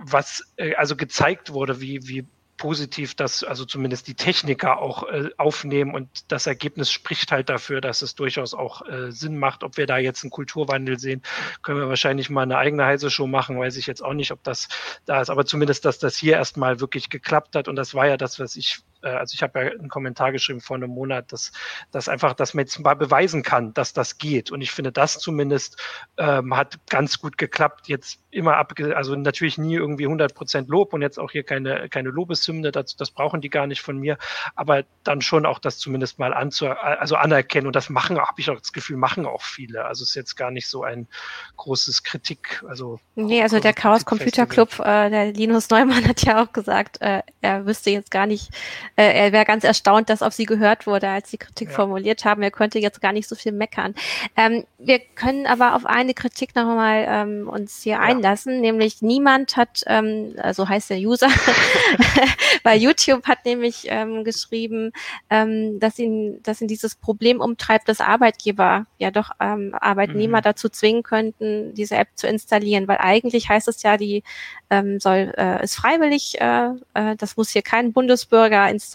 was äh, also gezeigt wurde, wie, wie positiv das, also zumindest die Techniker auch äh, aufnehmen und das Ergebnis spricht halt dafür, dass es durchaus auch äh, Sinn macht. Ob wir da jetzt einen Kulturwandel sehen, können wir wahrscheinlich mal eine eigene heiße Show machen, weiß ich jetzt auch nicht, ob das da ist, aber zumindest, dass das hier erstmal wirklich geklappt hat und das war ja das, was ich äh, also ich habe ja einen Kommentar geschrieben vor einem Monat, dass, dass einfach, dass man jetzt mal beweisen kann, dass das geht. Und ich finde, das zumindest ähm, hat ganz gut geklappt. Jetzt immer ab, also natürlich nie irgendwie 100 Prozent Lob und jetzt auch hier keine, keine Lobeshymne, das, das brauchen die gar nicht von mir, aber dann schon auch das zumindest mal anzu, also anerkennen und das machen, habe ich auch das Gefühl, machen auch viele. Also es ist jetzt gar nicht so ein großes Kritik, also. Nee, also der Chaos Computer Club, äh, der Linus Neumann hat ja auch gesagt, äh, er wüsste jetzt gar nicht, äh, er wäre ganz erstaunt, dass auf sie gehört wurde, als sie Kritik ja. formuliert haben. Er könnte jetzt gar nicht so viel meckern. Ähm, wir können aber auf eine Kritik nochmal ähm, uns hier ja. einlassen, nämlich niemand hat, ähm, also heißt der User, bei YouTube hat nämlich ähm, geschrieben, ähm, dass ihn, dass ihn dieses Problem umtreibt, dass Arbeitgeber ja doch ähm, Arbeitnehmer mhm. dazu zwingen könnten, diese App zu installieren, weil eigentlich heißt es ja, die ähm, soll äh, ist freiwillig, äh, äh, das muss hier kein Bundesbürger installieren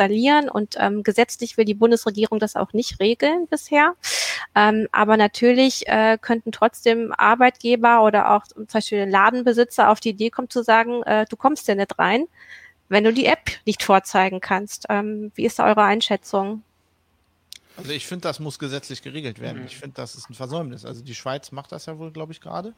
und ähm, gesetzlich will die Bundesregierung das auch nicht regeln bisher. Ähm, aber natürlich äh, könnten trotzdem Arbeitgeber oder auch zum Beispiel Ladenbesitzer auf die Idee kommen zu sagen, äh, du kommst ja nicht rein, wenn du die App nicht vorzeigen kannst. Ähm, wie ist da eure Einschätzung? Also ich finde, das muss gesetzlich geregelt werden. Mhm. Ich finde, das ist ein Versäumnis. Also die Schweiz macht das ja wohl, glaube ich, gerade.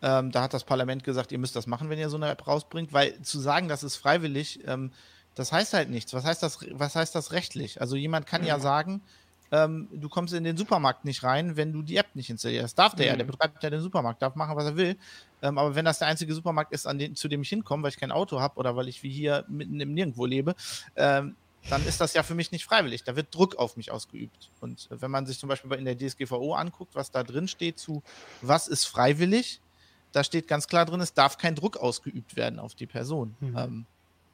Ähm, da hat das Parlament gesagt, ihr müsst das machen, wenn ihr so eine App rausbringt, weil zu sagen, das ist freiwillig, ähm, das heißt halt nichts. Was heißt das, was heißt das rechtlich? Also jemand kann mhm. ja sagen, ähm, du kommst in den Supermarkt nicht rein, wenn du die App nicht installierst. Darf der mhm. ja, der betreibt ja den Supermarkt, darf machen, was er will. Ähm, aber wenn das der einzige Supermarkt ist, an den, zu dem ich hinkomme, weil ich kein Auto habe oder weil ich wie hier mitten im Nirgendwo lebe, ähm, dann ist das ja für mich nicht freiwillig. Da wird Druck auf mich ausgeübt. Und wenn man sich zum Beispiel in der DSGVO anguckt, was da drin steht zu, was ist freiwillig, da steht ganz klar drin, es darf kein Druck ausgeübt werden auf die Person. Mhm. Ähm,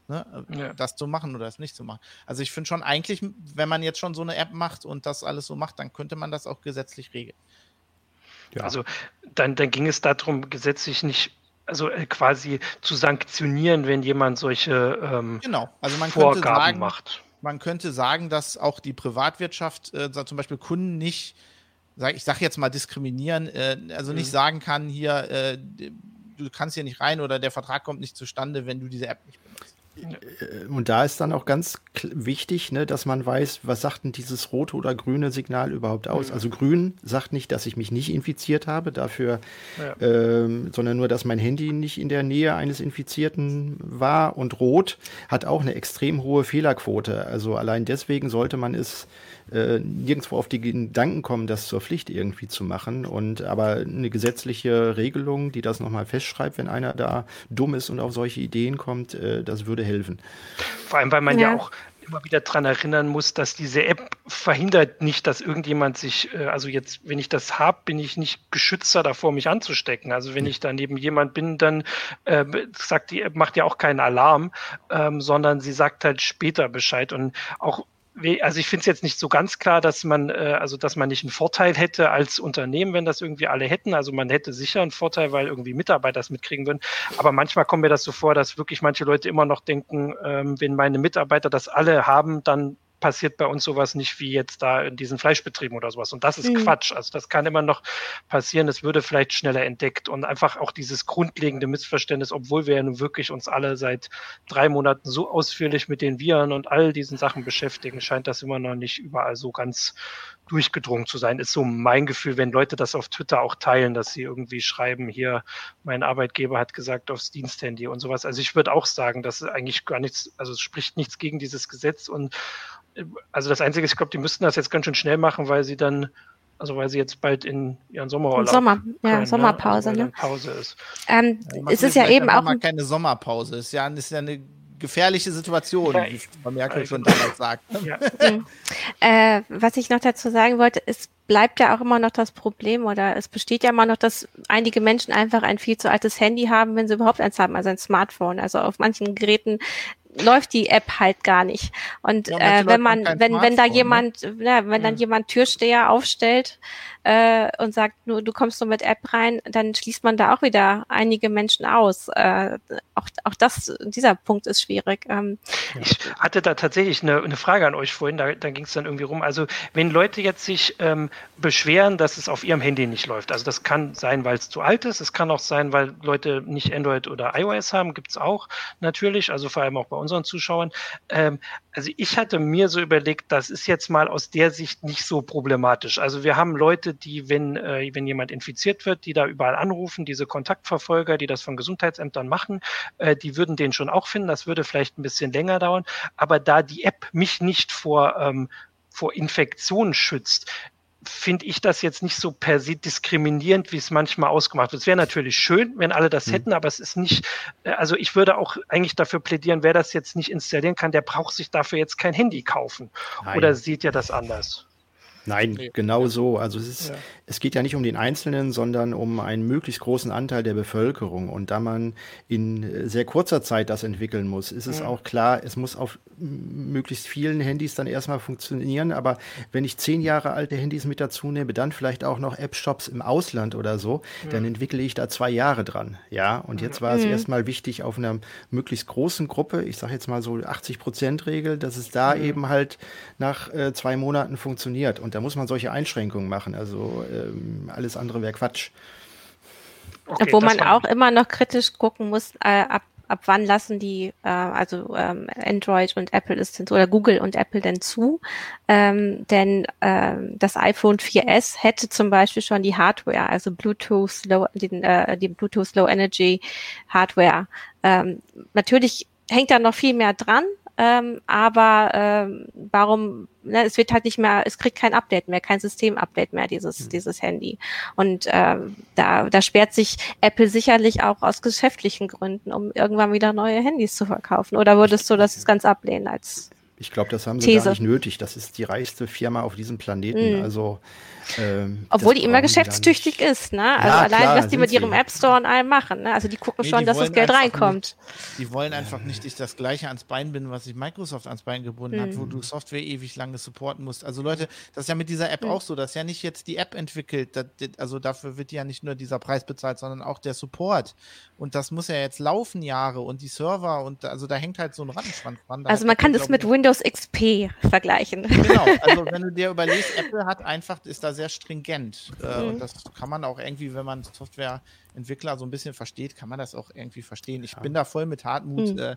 ne, ja. Das zu machen oder es nicht zu machen. Also ich finde schon eigentlich, wenn man jetzt schon so eine App macht und das alles so macht, dann könnte man das auch gesetzlich regeln. Ja. Also dann, dann ging es darum, gesetzlich nicht also äh, quasi zu sanktionieren, wenn jemand solche ähm, genau. also man Vorgaben könnte sagen, macht. Man könnte sagen, dass auch die Privatwirtschaft, äh, zum Beispiel Kunden nicht sag, ich sage jetzt mal diskriminieren, äh, also nicht mhm. sagen kann, hier, äh, du kannst hier nicht rein oder der Vertrag kommt nicht zustande, wenn du diese App nicht benutzt. Äh, und da ist dann auch ganz wichtig, ne, dass man weiß, was sagt denn dieses rote oder grüne Signal überhaupt aus? Mhm. Also grün sagt nicht, dass ich mich nicht infiziert habe, dafür, ja. ähm, sondern nur, dass mein Handy nicht in der Nähe eines Infizierten war. Und rot hat auch eine extrem hohe Fehlerquote. Also allein deswegen sollte man es äh, nirgendwo auf die Gedanken kommen, das zur Pflicht irgendwie zu machen. Und aber eine gesetzliche Regelung, die das nochmal festschreibt, wenn einer da dumm ist und auf solche Ideen kommt, äh, das würde helfen. Vor allem, weil man ja, ja auch immer wieder daran erinnern muss, dass diese App verhindert nicht, dass irgendjemand sich, äh, also jetzt, wenn ich das habe, bin ich nicht geschützter davor, mich anzustecken. Also wenn ich daneben jemand bin, dann äh, sagt die App, macht ja auch keinen Alarm, ähm, sondern sie sagt halt später Bescheid. Und auch also ich finde es jetzt nicht so ganz klar, dass man, äh, also dass man nicht einen Vorteil hätte als Unternehmen, wenn das irgendwie alle hätten. Also man hätte sicher einen Vorteil, weil irgendwie Mitarbeiter das mitkriegen würden. Aber manchmal kommt mir das so vor, dass wirklich manche Leute immer noch denken, ähm, wenn meine Mitarbeiter das alle haben, dann passiert bei uns sowas nicht wie jetzt da in diesen Fleischbetrieben oder sowas. Und das ist mhm. Quatsch. Also das kann immer noch passieren. Es würde vielleicht schneller entdeckt und einfach auch dieses grundlegende Missverständnis, obwohl wir ja nun wirklich uns alle seit drei Monaten so ausführlich mit den Viren und all diesen Sachen beschäftigen, scheint das immer noch nicht überall so ganz durchgedrungen zu sein. Ist so mein Gefühl, wenn Leute das auf Twitter auch teilen, dass sie irgendwie schreiben, hier, mein Arbeitgeber hat gesagt aufs Diensthandy und sowas. Also ich würde auch sagen, dass eigentlich gar nichts, also es spricht nichts gegen dieses Gesetz und also das Einzige ist, ich glaube, die müssten das jetzt ganz schön schnell machen, weil sie dann, also weil sie jetzt bald in ihren Sommerurlaub Sommer, ja, können, Sommerpause, ne? Also, Pause ist. Ähm, ja, es ist ja eben auch mal keine Sommerpause. Es ist ja, ist ja eine gefährliche Situation, wie Frau Merkel schon damals sagt. Ja. Mhm. äh, was ich noch dazu sagen wollte, es bleibt ja auch immer noch das Problem oder es besteht ja immer noch, dass einige Menschen einfach ein viel zu altes Handy haben, wenn sie überhaupt eins haben, also ein Smartphone. Also auf manchen Geräten läuft die App halt gar nicht. Und ja, äh, wenn man, wenn, wenn da ne? jemand, ne? ja, wenn dann jemand Türsteher aufstellt äh, und sagt, nur du kommst nur mit App rein, dann schließt man da auch wieder einige Menschen aus. Äh, auch, auch das, dieser Punkt ist schwierig. Ähm, ich hatte da tatsächlich eine, eine Frage an euch vorhin, da, da ging es dann irgendwie rum. Also wenn Leute jetzt sich ähm, beschweren, dass es auf ihrem Handy nicht läuft, also das kann sein, weil es zu alt ist, es kann auch sein, weil Leute nicht Android oder iOS haben, gibt es auch natürlich, also vor allem auch bei uns unseren Zuschauern. Ähm, also ich hatte mir so überlegt, das ist jetzt mal aus der Sicht nicht so problematisch. Also wir haben Leute, die, wenn, äh, wenn jemand infiziert wird, die da überall anrufen, diese Kontaktverfolger, die das von Gesundheitsämtern machen, äh, die würden den schon auch finden. Das würde vielleicht ein bisschen länger dauern. Aber da die App mich nicht vor, ähm, vor Infektionen schützt, finde ich das jetzt nicht so per se diskriminierend, wie es manchmal ausgemacht wird. Es wäre natürlich schön, wenn alle das mhm. hätten, aber es ist nicht, äh, also ich würde auch eigentlich dafür plädieren, wer das jetzt nicht installieren kann, der braucht sich dafür jetzt kein Handy kaufen. Nein. Oder sieht ihr das anders? Nein, nee. genau so. Also es, ist, ja. es geht ja nicht um den Einzelnen, sondern um einen möglichst großen Anteil der Bevölkerung. Und da man in sehr kurzer Zeit das entwickeln muss, ist es ja. auch klar, es muss auf möglichst vielen Handys dann erstmal funktionieren. Aber wenn ich zehn Jahre alte Handys mit dazu nehme, dann vielleicht auch noch App-Shops im Ausland oder so, ja. dann entwickle ich da zwei Jahre dran. Ja, und jetzt war es mhm. erstmal wichtig, auf einer möglichst großen Gruppe, ich sage jetzt mal so 80-Prozent-Regel, dass es da mhm. eben halt nach äh, zwei Monaten funktioniert. Und da muss man solche Einschränkungen machen. Also ähm, alles andere wäre Quatsch. Okay, Obwohl man auch immer noch kritisch gucken muss, äh, ab, ab wann lassen die, äh, also ähm, Android und Apple ist oder Google und Apple denn zu. Ähm, denn ähm, das iPhone 4S hätte zum Beispiel schon die Hardware, also Bluetooth Low, den, äh, die Bluetooth Low Energy Hardware. Ähm, natürlich hängt da noch viel mehr dran, ähm, aber ähm, warum, ne, es wird halt nicht mehr, es kriegt kein Update mehr, kein System-Update mehr, dieses, mhm. dieses Handy. Und ähm, da, da sperrt sich Apple sicherlich auch aus geschäftlichen Gründen, um irgendwann wieder neue Handys zu verkaufen. Oder würdest du das ganz ablehnen als ich glaube, das haben sie These. gar nicht nötig. Das ist die reichste Firma auf diesem Planeten. Mhm. Also ähm, Obwohl die immer geschäftstüchtig ist, ne? Also ja, allein, klar, was die mit ihrem App Store und allem machen, ne? Also die gucken nee, schon, die dass das Geld reinkommt. Nicht, die wollen einfach nicht sich das gleiche ans Bein binden, was sich Microsoft ans Bein gebunden mhm. hat, wo hm. du Software ewig lange supporten musst. Also Leute, das ist ja mit dieser App mhm. auch so, das ist ja nicht jetzt die App entwickelt, das, also dafür wird ja nicht nur dieser Preis bezahlt, sondern auch der Support. Und das muss ja jetzt laufen Jahre und die Server und also da hängt halt so ein Rattenschwanz dran. Da also man kann das mit Windows XP vergleichen. Genau, also wenn du dir überlegst, Apple hat einfach, ist da sehr stringent. Äh, mhm. Und das kann man auch irgendwie, wenn man Softwareentwickler so ein bisschen versteht, kann man das auch irgendwie verstehen. Ich ja. bin da voll mit Hartmut. Mhm.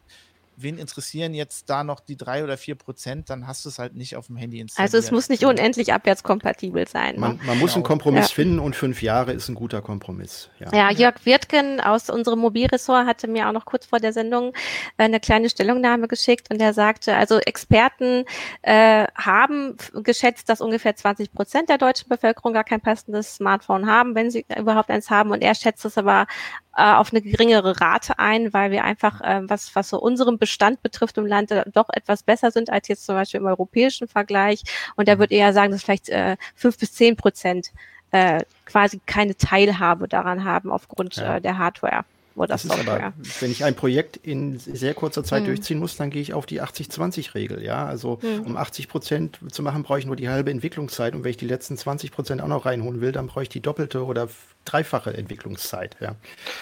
Wen interessieren jetzt da noch die drei oder vier Prozent, dann hast du es halt nicht auf dem Handy installiert. Also es muss nicht unendlich abwärtskompatibel sein. Man, ne? man muss genau. einen Kompromiss ja. finden und fünf Jahre ist ein guter Kompromiss. Ja, ja Jörg Wirtgen aus unserem Mobilressort hatte mir auch noch kurz vor der Sendung äh, eine kleine Stellungnahme geschickt und er sagte, also Experten äh, haben geschätzt, dass ungefähr 20 Prozent der deutschen Bevölkerung gar kein passendes Smartphone haben, wenn sie überhaupt eins haben und er schätzt es aber äh, auf eine geringere Rate ein, weil wir einfach, äh, was, was so unseren Bestand betrifft im Land, äh, doch etwas besser sind als jetzt zum Beispiel im europäischen Vergleich. Und er würde eher sagen, dass vielleicht äh, fünf bis zehn Prozent äh, quasi keine Teilhabe daran haben aufgrund ja. äh, der Hardware oder das Software. Aber, wenn ich ein Projekt in sehr kurzer Zeit mhm. durchziehen muss, dann gehe ich auf die 80-20-Regel. Ja, also mhm. um 80 Prozent zu machen, brauche ich nur die halbe Entwicklungszeit. Und wenn ich die letzten 20 Prozent auch noch reinholen will, dann brauche ich die doppelte oder dreifache Entwicklungszeit. Ja.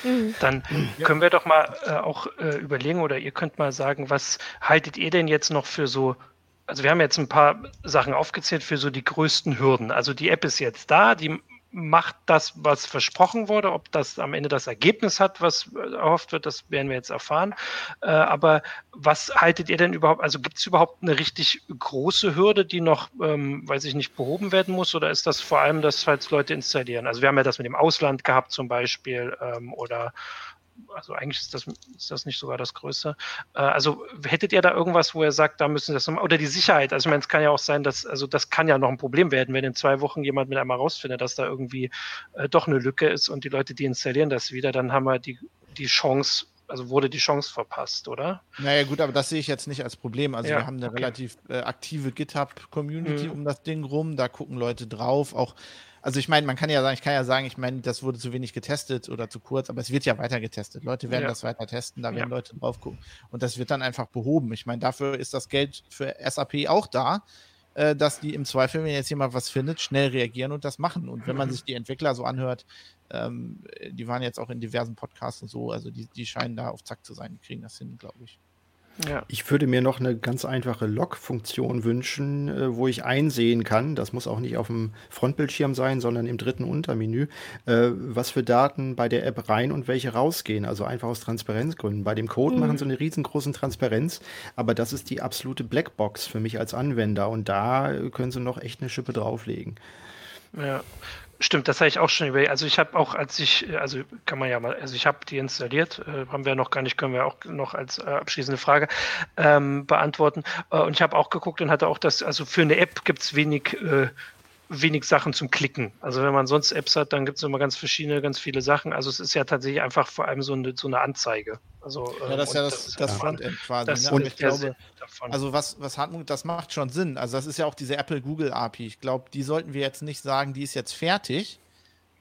Mhm. Dann ja. können wir doch mal äh, auch äh, überlegen oder ihr könnt mal sagen, was haltet ihr denn jetzt noch für so also wir haben jetzt ein paar Sachen aufgezählt für so die größten Hürden. Also die App ist jetzt da, die macht das, was versprochen wurde. Ob das am Ende das Ergebnis hat, was erhofft wird, das werden wir jetzt erfahren. Äh, aber was haltet ihr denn überhaupt? Also gibt es überhaupt eine richtig große Hürde, die noch, ähm, weiß ich nicht, behoben werden muss? Oder ist das vor allem, dass falls Leute installieren? Also wir haben ja das mit dem Ausland gehabt zum Beispiel ähm, oder also eigentlich ist das, ist das nicht sogar das Größte. Äh, also hättet ihr da irgendwas, wo ihr sagt, da müssen das nochmal, oder die Sicherheit, also ich meine, es kann ja auch sein, dass, also das kann ja noch ein Problem werden, wenn in zwei Wochen jemand mit einmal rausfindet, dass da irgendwie äh, doch eine Lücke ist und die Leute, die installieren das wieder, dann haben wir die, die Chance, also wurde die Chance verpasst, oder? Naja, gut, aber das sehe ich jetzt nicht als Problem. Also, ja, wir haben eine okay. relativ äh, aktive GitHub-Community mhm. um das Ding rum. Da gucken Leute drauf. Auch also ich meine, man kann ja sagen, ich kann ja sagen, ich meine, das wurde zu wenig getestet oder zu kurz, aber es wird ja weiter getestet. Leute werden ja. das weiter testen, da werden ja. Leute drauf gucken. Und das wird dann einfach behoben. Ich meine, dafür ist das Geld für SAP auch da, äh, dass die im Zweifel, wenn jetzt jemand was findet, schnell reagieren und das machen. Und wenn man mhm. sich die Entwickler so anhört, ähm, die waren jetzt auch in diversen Podcasts und so, also die, die scheinen da auf Zack zu sein, die kriegen das hin, glaube ich. Ja. Ich würde mir noch eine ganz einfache Log-Funktion wünschen, äh, wo ich einsehen kann, das muss auch nicht auf dem Frontbildschirm sein, sondern im dritten Untermenü, äh, was für Daten bei der App rein und welche rausgehen. Also einfach aus Transparenzgründen. Bei dem Code mhm. machen sie eine riesengroße Transparenz, aber das ist die absolute Blackbox für mich als Anwender und da können sie noch echt eine Schippe drauflegen. Ja, Stimmt, das habe ich auch schon überlegt. Also ich habe auch, als ich, also kann man ja mal, also ich habe die installiert, äh, haben wir noch gar nicht, können wir auch noch als äh, abschließende Frage ähm, beantworten. Äh, und ich habe auch geguckt und hatte auch das, also für eine App gibt es wenig äh, wenig Sachen zum Klicken. Also wenn man sonst Apps hat, dann gibt es immer ganz verschiedene, ganz viele Sachen. Also es ist ja tatsächlich einfach vor allem so eine, so eine Anzeige. Also, ja, das ist ja das, das, das Frontend quasi. Das ne? Und ich glaube, also was, was Hartmut, das macht schon Sinn. Also das ist ja auch diese Apple-Google-API. Ich glaube, die sollten wir jetzt nicht sagen, die ist jetzt fertig,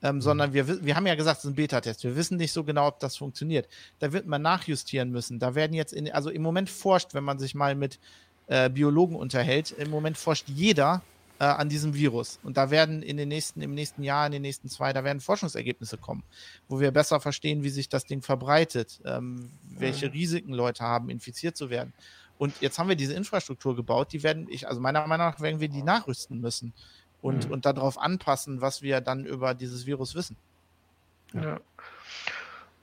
ähm, mhm. sondern wir, wir haben ja gesagt, es ist ein Beta-Test. Wir wissen nicht so genau, ob das funktioniert. Da wird man nachjustieren müssen. Da werden jetzt, in, also im Moment forscht, wenn man sich mal mit äh, Biologen unterhält, im Moment forscht jeder äh, an diesem Virus. Und da werden in den nächsten, im nächsten Jahr, in den nächsten zwei, da werden Forschungsergebnisse kommen, wo wir besser verstehen, wie sich das Ding verbreitet, ähm, welche mhm. Risiken Leute haben, infiziert zu werden. Und jetzt haben wir diese Infrastruktur gebaut, die werden, ich, also meiner Meinung nach werden wir die nachrüsten müssen und, mhm. und darauf anpassen, was wir dann über dieses Virus wissen. Ja. ja.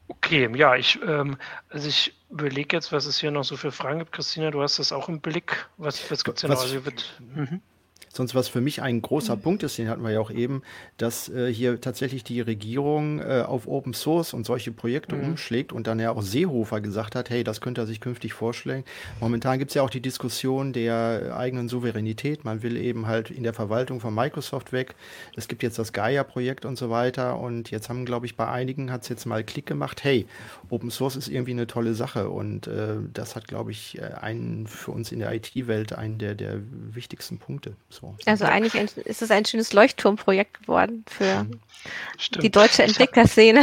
Okay, ja, ich, ähm, also ich überlege jetzt, was es hier noch so für Fragen gibt. Christina, du hast das auch im Blick. Was, was gibt es hier noch? Also wird, mhm. Sonst was für mich ein großer mhm. Punkt ist, den hatten wir ja auch eben, dass äh, hier tatsächlich die Regierung äh, auf Open Source und solche Projekte mhm. umschlägt und dann ja auch Seehofer gesagt hat, hey, das könnte er sich künftig vorstellen. Momentan gibt es ja auch die Diskussion der eigenen Souveränität. Man will eben halt in der Verwaltung von Microsoft weg. Es gibt jetzt das Gaia-Projekt und so weiter. Und jetzt haben, glaube ich, bei einigen hat es jetzt mal Klick gemacht, hey, Open Source ist irgendwie eine tolle Sache. Und äh, das hat, glaube ich, äh, einen für uns in der IT-Welt einen der, der wichtigsten Punkte. So. Also eigentlich ist es ein schönes Leuchtturmprojekt geworden für Stimmt. die deutsche Entwicklerszene.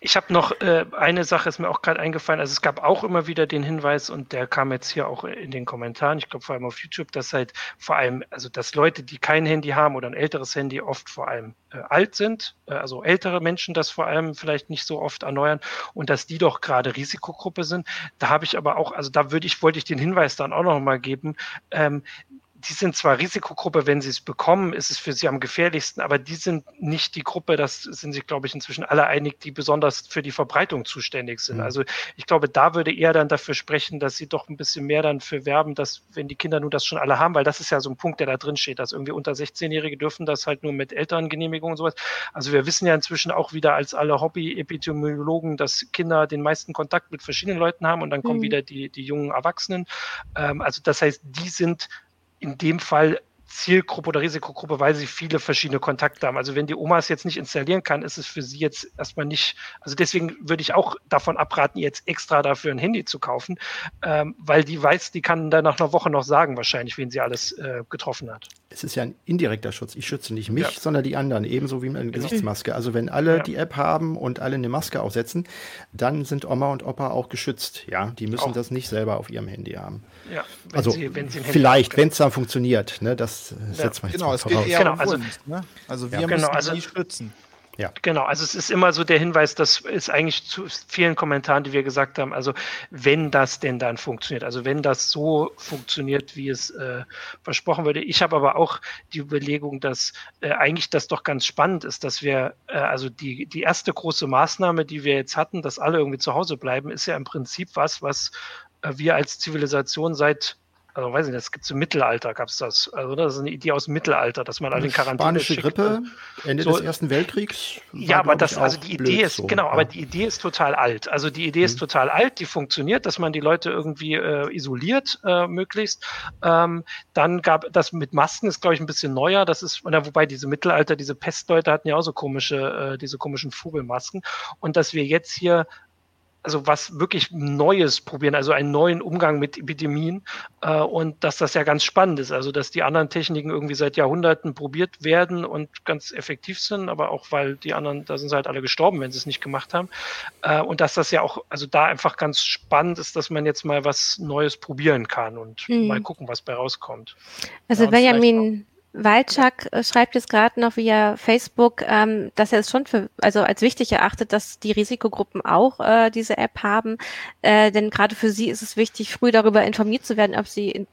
Ich habe noch äh, eine Sache, ist mir auch gerade eingefallen. Also es gab auch immer wieder den Hinweis und der kam jetzt hier auch in den Kommentaren, ich glaube vor allem auf YouTube, dass halt vor allem, also dass Leute, die kein Handy haben oder ein älteres Handy, oft vor allem äh, alt sind, äh, also ältere Menschen das vor allem vielleicht nicht so oft erneuern und dass die doch gerade Risikogruppe sind. Da habe ich aber auch, also da würde ich, wollte ich den Hinweis dann auch noch mal geben. Ähm, die sind zwar Risikogruppe, wenn sie es bekommen, ist es für sie am gefährlichsten, aber die sind nicht die Gruppe, das sind sich, glaube ich, inzwischen alle einig, die besonders für die Verbreitung zuständig sind. Mhm. Also ich glaube, da würde er dann dafür sprechen, dass sie doch ein bisschen mehr dann für werben, dass wenn die Kinder nun das schon alle haben, weil das ist ja so ein Punkt, der da drin steht, dass irgendwie unter 16-Jährige dürfen das halt nur mit Elterngenehmigung und sowas. Also wir wissen ja inzwischen auch wieder als alle Hobby-Epidemiologen, dass Kinder den meisten Kontakt mit verschiedenen Leuten haben und dann kommen mhm. wieder die, die jungen Erwachsenen. Ähm, also das heißt, die sind in dem Fall Zielgruppe oder Risikogruppe, weil sie viele verschiedene Kontakte haben. Also wenn die Oma es jetzt nicht installieren kann, ist es für sie jetzt erstmal nicht, also deswegen würde ich auch davon abraten, jetzt extra dafür ein Handy zu kaufen, ähm, weil die weiß, die kann dann nach einer Woche noch sagen, wahrscheinlich, wen sie alles äh, getroffen hat. Es ist ja ein indirekter Schutz. Ich schütze nicht mich, ja. sondern die anderen, ebenso wie mit einer genau. Gesichtsmaske. Also wenn alle ja. die App haben und alle eine Maske aufsetzen, dann sind Oma und Opa auch geschützt. Ja, die müssen auch. das nicht selber auf ihrem Handy haben. Ja, also sie, wenn sie vielleicht, wenn es dann funktioniert, ne, das setzt man Genau, es geht eher genau, um also, Wunsch, ne? also wir ja, genau, müssen also, die schützen. Ja. Genau, also es ist immer so der Hinweis, das ist eigentlich zu vielen Kommentaren, die wir gesagt haben, also wenn das denn dann funktioniert, also wenn das so funktioniert, wie es äh, versprochen wurde. Ich habe aber auch die Überlegung, dass äh, eigentlich das doch ganz spannend ist, dass wir, äh, also die, die erste große Maßnahme, die wir jetzt hatten, dass alle irgendwie zu Hause bleiben, ist ja im Prinzip was, was äh, wir als Zivilisation seit also weiß ich nicht, es gibt im Mittelalter, gab es das. Also das ist eine Idee aus dem Mittelalter, dass man alle in Quarantäne Spanische schickt. Grippe, Ende so, des Ersten Weltkriegs. Ja, aber das, also die Idee ist, so, genau, ja. aber die Idee ist total alt. Also die Idee mhm. ist total alt, die funktioniert, dass man die Leute irgendwie äh, isoliert, äh, möglichst. Ähm, dann gab das mit Masken ist, glaube ich, ein bisschen neuer. Das ist, oder wobei diese Mittelalter, diese Pestleute hatten ja auch so komische, äh, diese komischen Vogelmasken. Und dass wir jetzt hier also was wirklich Neues probieren, also einen neuen Umgang mit Epidemien äh, und dass das ja ganz spannend ist, also dass die anderen Techniken irgendwie seit Jahrhunderten probiert werden und ganz effektiv sind, aber auch weil die anderen, da sind sie halt alle gestorben, wenn sie es nicht gemacht haben äh, und dass das ja auch, also da einfach ganz spannend ist, dass man jetzt mal was Neues probieren kann und mhm. mal gucken, was bei rauskommt. Also ja, Benjamin Walczak äh, schreibt jetzt gerade noch via Facebook, ähm, dass er es schon für, also als wichtig erachtet, dass die Risikogruppen auch äh, diese App haben. Äh, denn gerade für sie ist es wichtig, früh darüber informiert zu werden, ob sie in,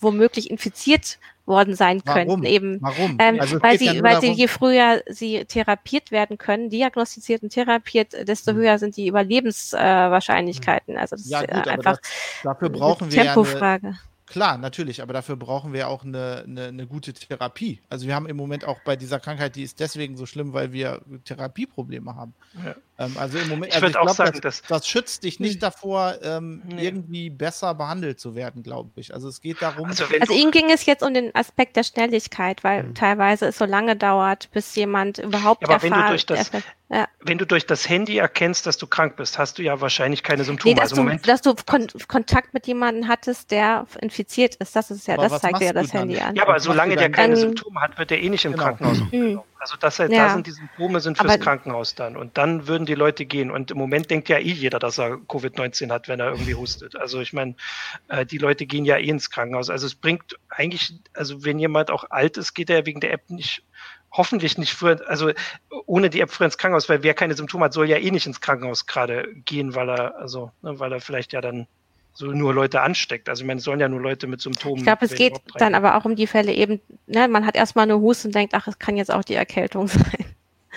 womöglich infiziert worden sein Warum? könnten. Eben, Warum? Ähm, also weil sie, ja weil sie je früher sie therapiert werden können, diagnostiziert und therapiert, desto hm. höher sind die Überlebenswahrscheinlichkeiten. Äh, also das ja, ist gut, einfach das, dafür brauchen wir Tempofrage. Ja eine, Klar, natürlich, aber dafür brauchen wir auch eine, eine, eine, gute Therapie. Also wir haben im Moment auch bei dieser Krankheit, die ist deswegen so schlimm, weil wir Therapieprobleme haben. Ja. Ähm, also im Moment, ich also würde auch glaub, sagen, das, das, schützt dich nicht hm. davor, ähm, nee. irgendwie besser behandelt zu werden, glaube ich. Also es geht darum. Also, also Ihnen ging es jetzt um den Aspekt der Schnelligkeit, weil mhm. teilweise es so lange dauert, bis jemand überhaupt ja, aber erfahrt, wenn du durch das, ja. Wenn du durch das Handy erkennst, dass du krank bist, hast du ja wahrscheinlich keine Symptome. Nee, dass, also du, dass du Kon Kontakt mit jemandem hattest, der infiziert ist. Das ist ja, aber das zeigt dir ja das Handy an. Ja, aber solange der keine Symptome hat, wird er eh nicht im genau. Krankenhaus. Mhm. Also das, ja. da sind die Symptome sind fürs aber, Krankenhaus dann. Und dann würden die Leute gehen. Und im Moment denkt ja eh jeder, dass er Covid-19 hat, wenn er irgendwie hustet. Also ich meine, äh, die Leute gehen ja eh ins Krankenhaus. Also es bringt eigentlich, also wenn jemand auch alt ist, geht er wegen der App nicht hoffentlich nicht früher, also ohne die App früher ins Krankenhaus, weil wer keine Symptome hat, soll ja eh nicht ins Krankenhaus gerade gehen, weil er, also, ne, weil er vielleicht ja dann so nur Leute ansteckt. Also ich meine, es sollen ja nur Leute mit Symptomen. Ich glaube, es geht dann aber auch um die Fälle eben, ne, man hat erstmal eine Husten und denkt, ach, es kann jetzt auch die Erkältung sein.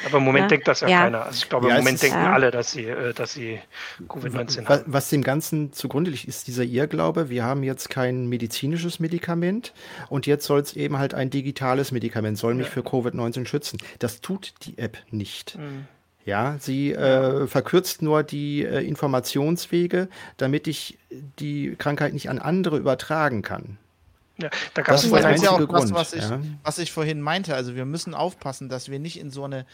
Aber im Moment ja. denkt das ja, ja, keiner. Also ich glaube, ja, im Moment denken alle, dass sie, äh, dass sie Covid-19 haben. Was dem Ganzen zugrunde liegt, ist dieser Irrglaube. Wir haben jetzt kein medizinisches Medikament und jetzt soll es eben halt ein digitales Medikament, soll mich für Covid-19 schützen. Das tut die App nicht. Mhm. Ja, sie äh, verkürzt nur die äh, Informationswege, damit ich die Krankheit nicht an andere übertragen kann. Ja, da gab es ja auch Grund, was, was, ich, ja. was ich vorhin meinte. Also wir müssen aufpassen, dass wir nicht in so eine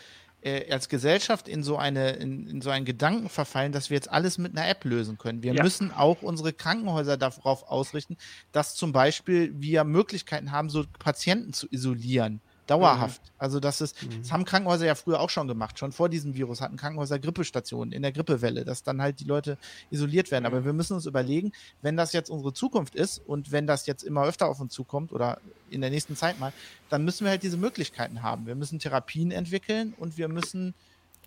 äh, als Gesellschaft in so eine in, in, so einen Gedanken verfallen, dass wir jetzt alles mit einer App lösen können. Wir ja. müssen auch unsere Krankenhäuser darauf ausrichten, dass zum Beispiel wir Möglichkeiten haben, so Patienten zu isolieren. Dauerhaft. Mhm. Also das ist, mhm. das haben Krankenhäuser ja früher auch schon gemacht. Schon vor diesem Virus hatten Krankenhäuser Grippestationen in der Grippewelle, dass dann halt die Leute isoliert werden. Mhm. Aber wir müssen uns überlegen, wenn das jetzt unsere Zukunft ist und wenn das jetzt immer öfter auf uns zukommt oder in der nächsten Zeit mal, dann müssen wir halt diese Möglichkeiten haben. Wir müssen Therapien entwickeln und wir müssen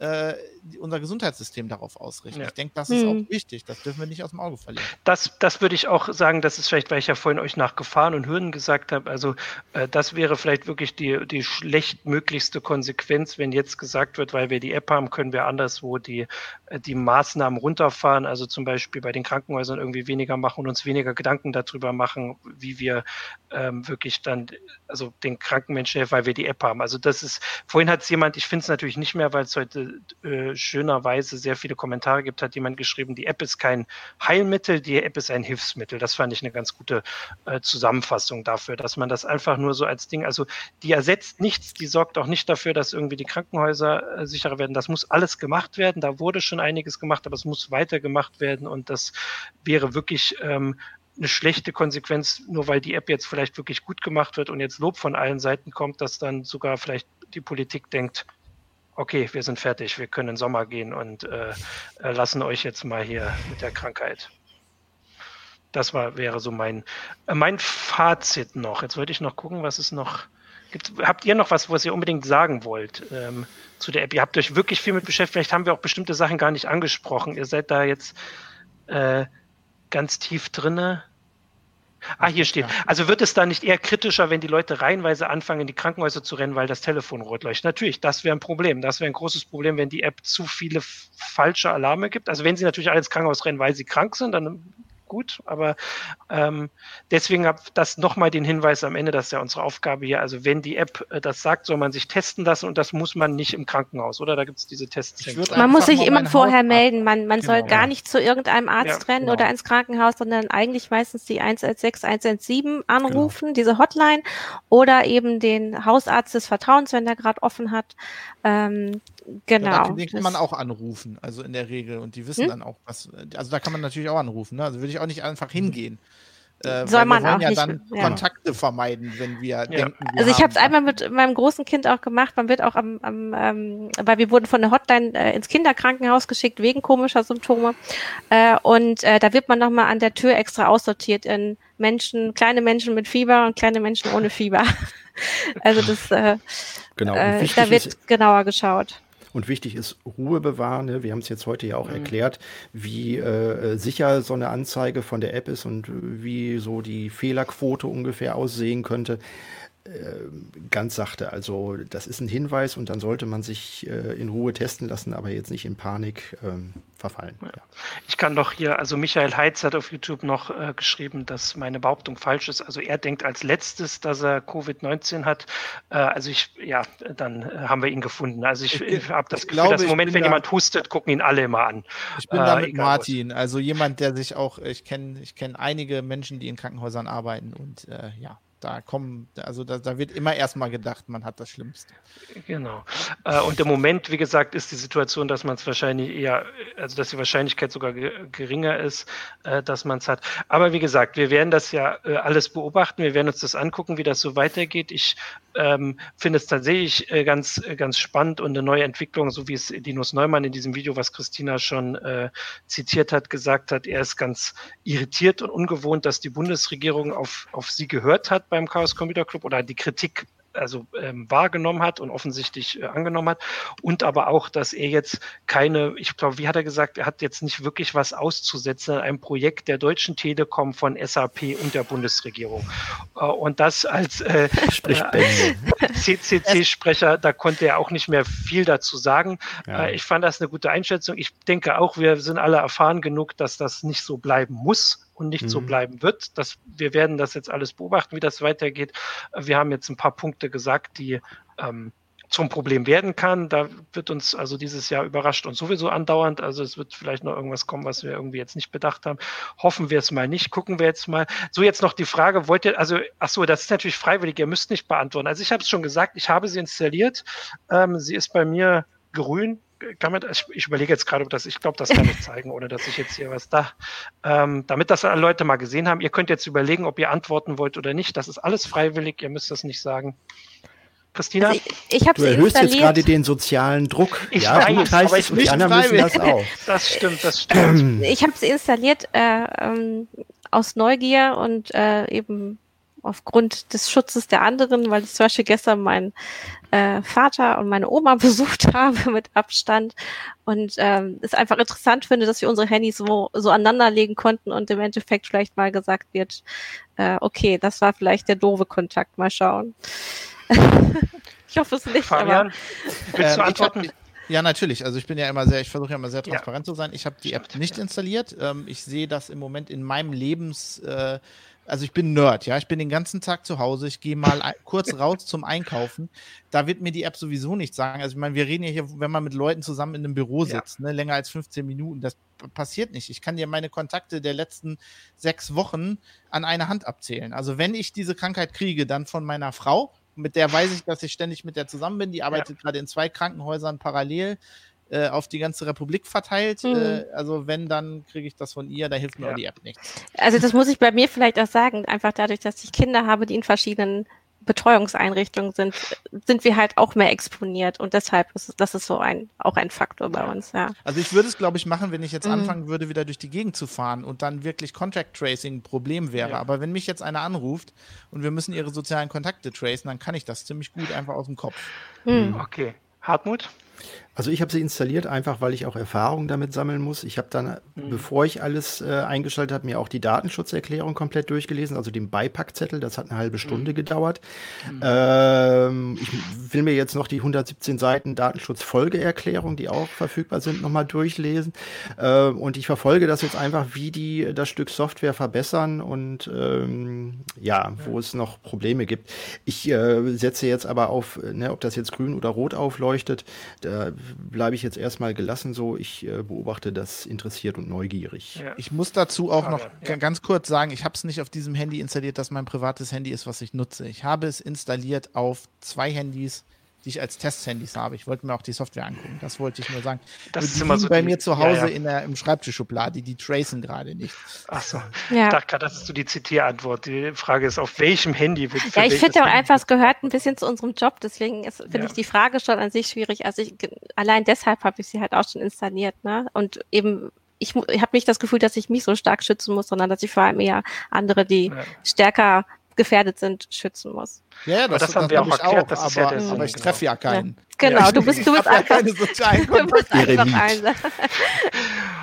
äh, unser Gesundheitssystem darauf ausrichten. Ja. Ich denke, das ist hm. auch wichtig. Das dürfen wir nicht aus dem Auge verlieren. Das, das würde ich auch sagen, das ist vielleicht, weil ich ja vorhin euch nach Gefahren und Hürden gesagt habe. Also äh, das wäre vielleicht wirklich die, die schlechtmöglichste Konsequenz, wenn jetzt gesagt wird, weil wir die App haben, können wir anderswo die, äh, die Maßnahmen runterfahren. Also zum Beispiel bei den Krankenhäusern irgendwie weniger machen und uns weniger Gedanken darüber machen, wie wir ähm, wirklich dann, also den kranken Menschen helfen, weil wir die App haben. Also das ist, vorhin hat es jemand, ich finde es natürlich nicht mehr, weil es heute äh, schönerweise sehr viele Kommentare gibt, hat jemand geschrieben, die App ist kein Heilmittel, die App ist ein Hilfsmittel. Das fand ich eine ganz gute äh, Zusammenfassung dafür, dass man das einfach nur so als Ding, also die ersetzt nichts, die sorgt auch nicht dafür, dass irgendwie die Krankenhäuser äh, sicherer werden. Das muss alles gemacht werden. Da wurde schon einiges gemacht, aber es muss weiter gemacht werden und das wäre wirklich ähm, eine schlechte Konsequenz, nur weil die App jetzt vielleicht wirklich gut gemacht wird und jetzt Lob von allen Seiten kommt, dass dann sogar vielleicht die Politik denkt, okay, wir sind fertig, wir können in den Sommer gehen und äh, äh, lassen euch jetzt mal hier mit der Krankheit. Das war, wäre so mein, äh, mein Fazit noch. Jetzt wollte ich noch gucken, was es noch gibt. Habt ihr noch was, was ihr unbedingt sagen wollt ähm, zu der App? Ihr habt euch wirklich viel mit beschäftigt. Vielleicht haben wir auch bestimmte Sachen gar nicht angesprochen. Ihr seid da jetzt äh, ganz tief drinne. Ah, hier steht. Also wird es da nicht eher kritischer, wenn die Leute reihenweise anfangen, in die Krankenhäuser zu rennen, weil das Telefon rot leuchtet? Natürlich, das wäre ein Problem. Das wäre ein großes Problem, wenn die App zu viele falsche Alarme gibt. Also wenn sie natürlich alle ins Krankenhaus rennen, weil sie krank sind, dann gut, aber ähm, deswegen habe das nochmal den Hinweis am Ende, das ist ja unsere Aufgabe hier. Also wenn die App äh, das sagt, soll man sich testen lassen und das muss man nicht im Krankenhaus, oder? Da gibt es diese Tests. Man muss sich immer vorher melden. Man, man genau. soll gar nicht zu irgendeinem Arzt ja, rennen genau. oder ins Krankenhaus, sondern eigentlich meistens die 116, 117 anrufen, genau. diese Hotline, oder eben den Hausarzt des Vertrauens, wenn der gerade offen hat. Ähm, Genau. Den kann man auch anrufen, also in der Regel. Und die wissen hm? dann auch, was. Also da kann man natürlich auch anrufen. Ne? Also würde ich auch nicht einfach hingehen. Äh, Soll man wir wollen auch ja nicht, dann ja. Kontakte vermeiden, wenn wir ja. denken. Wir also ich habe es einmal mit meinem großen Kind auch gemacht. Man wird auch am, am ähm, weil wir wurden von der Hotline äh, ins Kinderkrankenhaus geschickt wegen komischer Symptome. Äh, und äh, da wird man nochmal an der Tür extra aussortiert in Menschen, kleine Menschen mit Fieber und kleine Menschen ohne Fieber. also das, äh, genau. Äh, da wird ist, genauer geschaut. Und wichtig ist Ruhe bewahren. Ne? Wir haben es jetzt heute ja auch mhm. erklärt, wie äh, sicher so eine Anzeige von der App ist und wie so die Fehlerquote ungefähr aussehen könnte. Äh, ganz sachte. Also das ist ein Hinweis und dann sollte man sich äh, in Ruhe testen lassen, aber jetzt nicht in Panik ähm, verfallen. Ja. Ich kann doch hier, also Michael Heitz hat auf YouTube noch äh, geschrieben, dass meine Behauptung falsch ist. Also er denkt als letztes, dass er Covid-19 hat. Äh, also ich, ja, dann äh, haben wir ihn gefunden. Also ich, ich habe das Gefühl, glaube, dass im Moment, wenn da, jemand hustet, gucken ihn alle immer an. Ich bin da mit Martin, was. also jemand, der sich auch, ich kenne ich kenn einige Menschen, die in Krankenhäusern arbeiten und ja, da kommen, also da, da wird immer erstmal gedacht, man hat das Schlimmste. Genau. Äh, und im Moment, wie gesagt, ist die Situation, dass man es wahrscheinlich eher, also dass die Wahrscheinlichkeit sogar geringer ist, äh, dass man es hat. Aber wie gesagt, wir werden das ja äh, alles beobachten, wir werden uns das angucken, wie das so weitergeht. Ich ähm, finde es tatsächlich äh, ganz, äh, ganz spannend und eine neue Entwicklung, so wie es Linus Neumann in diesem Video, was Christina schon äh, zitiert hat, gesagt hat. Er ist ganz irritiert und ungewohnt, dass die Bundesregierung auf, auf sie gehört hat beim Chaos Computer Club oder die Kritik also ähm, wahrgenommen hat und offensichtlich äh, angenommen hat. Und aber auch, dass er jetzt keine, ich glaube, wie hat er gesagt, er hat jetzt nicht wirklich was auszusetzen an einem Projekt der Deutschen Telekom von SAP und der Bundesregierung. Äh, und das als äh, äh CCC-Sprecher, da konnte er auch nicht mehr viel dazu sagen. Ja. Äh, ich fand das eine gute Einschätzung. Ich denke auch, wir sind alle erfahren genug, dass das nicht so bleiben muss und nicht mhm. so bleiben wird. Das, wir werden das jetzt alles beobachten, wie das weitergeht. Wir haben jetzt ein paar Punkte gesagt, die ähm, zum Problem werden kann. Da wird uns also dieses Jahr überrascht und sowieso andauernd. Also es wird vielleicht noch irgendwas kommen, was wir irgendwie jetzt nicht bedacht haben. Hoffen wir es mal nicht. Gucken wir jetzt mal. So jetzt noch die Frage, wollt ihr, also, ach so, das ist natürlich freiwillig. Ihr müsst nicht beantworten. Also ich habe es schon gesagt, ich habe sie installiert. Ähm, sie ist bei mir grün man, ich, überlege jetzt gerade, ob das, ich glaube, das kann ich zeigen, ohne dass ich jetzt hier was da, ähm, damit das alle Leute mal gesehen haben. Ihr könnt jetzt überlegen, ob ihr antworten wollt oder nicht. Das ist alles freiwillig, ihr müsst das nicht sagen. Christina? Also ich, ich du erhöhst jetzt gerade den sozialen Druck. Ich ja, weiß, aber ich nicht die anderen müssen das auch. Das stimmt, das stimmt. Ich habe sie installiert äh, ähm, aus Neugier und äh, eben aufgrund des Schutzes der anderen, weil ich zum Beispiel gestern meinen äh, Vater und meine Oma besucht habe mit Abstand und ähm, es einfach interessant finde, dass wir unsere Handys so, so aneinanderlegen konnten und im Endeffekt vielleicht mal gesagt wird, äh, okay, das war vielleicht der doofe Kontakt, mal schauen. ich hoffe es nicht, Fabian, aber... Willst du ähm, antworten? Ja, natürlich. Also ich bin ja immer sehr, ich versuche ja immer sehr transparent ja. zu sein. Ich habe die App nicht installiert. Ähm, ich sehe das im Moment in meinem Lebens äh, also ich bin Nerd, ja, ich bin den ganzen Tag zu Hause, ich gehe mal kurz raus zum Einkaufen. Da wird mir die App sowieso nicht sagen. Also ich meine, wir reden ja hier, wenn man mit Leuten zusammen in einem Büro sitzt, ja. ne, länger als 15 Minuten, das passiert nicht. Ich kann dir meine Kontakte der letzten sechs Wochen an eine Hand abzählen. Also wenn ich diese Krankheit kriege, dann von meiner Frau, mit der weiß ich, dass ich ständig mit der zusammen bin. Die arbeitet ja. gerade in zwei Krankenhäusern parallel. Äh, auf die ganze Republik verteilt. Mhm. Äh, also wenn, dann kriege ich das von ihr, da hilft mir ja. die App nichts. Also das muss ich bei mir vielleicht auch sagen, einfach dadurch, dass ich Kinder habe, die in verschiedenen Betreuungseinrichtungen sind, sind wir halt auch mehr exponiert und deshalb ist das ist so ein auch ein Faktor bei uns, ja. Also ich würde es, glaube ich, machen, wenn ich jetzt mhm. anfangen würde, wieder durch die Gegend zu fahren und dann wirklich Contact Tracing ein Problem wäre. Ja. Aber wenn mich jetzt einer anruft und wir müssen ihre sozialen Kontakte tracen, dann kann ich das ziemlich gut einfach aus dem Kopf. Mhm. Okay. Hartmut? Also ich habe sie installiert, einfach weil ich auch Erfahrung damit sammeln muss. Ich habe dann, mhm. bevor ich alles äh, eingeschaltet habe, mir auch die Datenschutzerklärung komplett durchgelesen, also den Beipackzettel. Das hat eine halbe Stunde mhm. gedauert. Mhm. Ähm, ich will mir jetzt noch die 117 Seiten Datenschutzfolgeerklärung, die auch verfügbar sind, nochmal durchlesen. Äh, und ich verfolge das jetzt einfach, wie die das Stück Software verbessern und ähm, ja, wo es noch Probleme gibt. Ich äh, setze jetzt aber auf, ne, ob das jetzt grün oder rot aufleuchtet. Da bleibe ich jetzt erstmal gelassen so. Ich äh, beobachte das interessiert und neugierig. Ja. Ich muss dazu auch noch ja. ganz kurz sagen, ich habe es nicht auf diesem Handy installiert, das mein privates Handy ist, was ich nutze. Ich habe es installiert auf zwei Handys, die ich als Testhandys habe. Ich wollte mir auch die Software angucken. Das wollte ich nur sagen. Das die ist immer so bei die, mir zu Hause ja, ja. in der im Schreibtischschublade. Die, die tracen gerade nicht. Ach so. Ja. Ich dachte gerade, das ist so die CT-Antwort. Die Frage ist, auf welchem Handy wird Ja, ich finde auch einfach, es gehört ein bisschen zu unserem Job. Deswegen finde ja. ich die Frage schon an sich schwierig. Also ich, allein deshalb habe ich sie halt auch schon installiert. Ne? Und eben ich, ich habe nicht das Gefühl, dass ich mich so stark schützen muss, sondern dass ich vor allem eher andere, die ja. stärker gefährdet sind, schützen muss. Ja, das, das haben das wir auch erklärt. Auch, das ist aber, ja aber ich treffe ja keinen. Ja. Genau, ja. du bist, du bist einfach, keine sozialen du bist einfach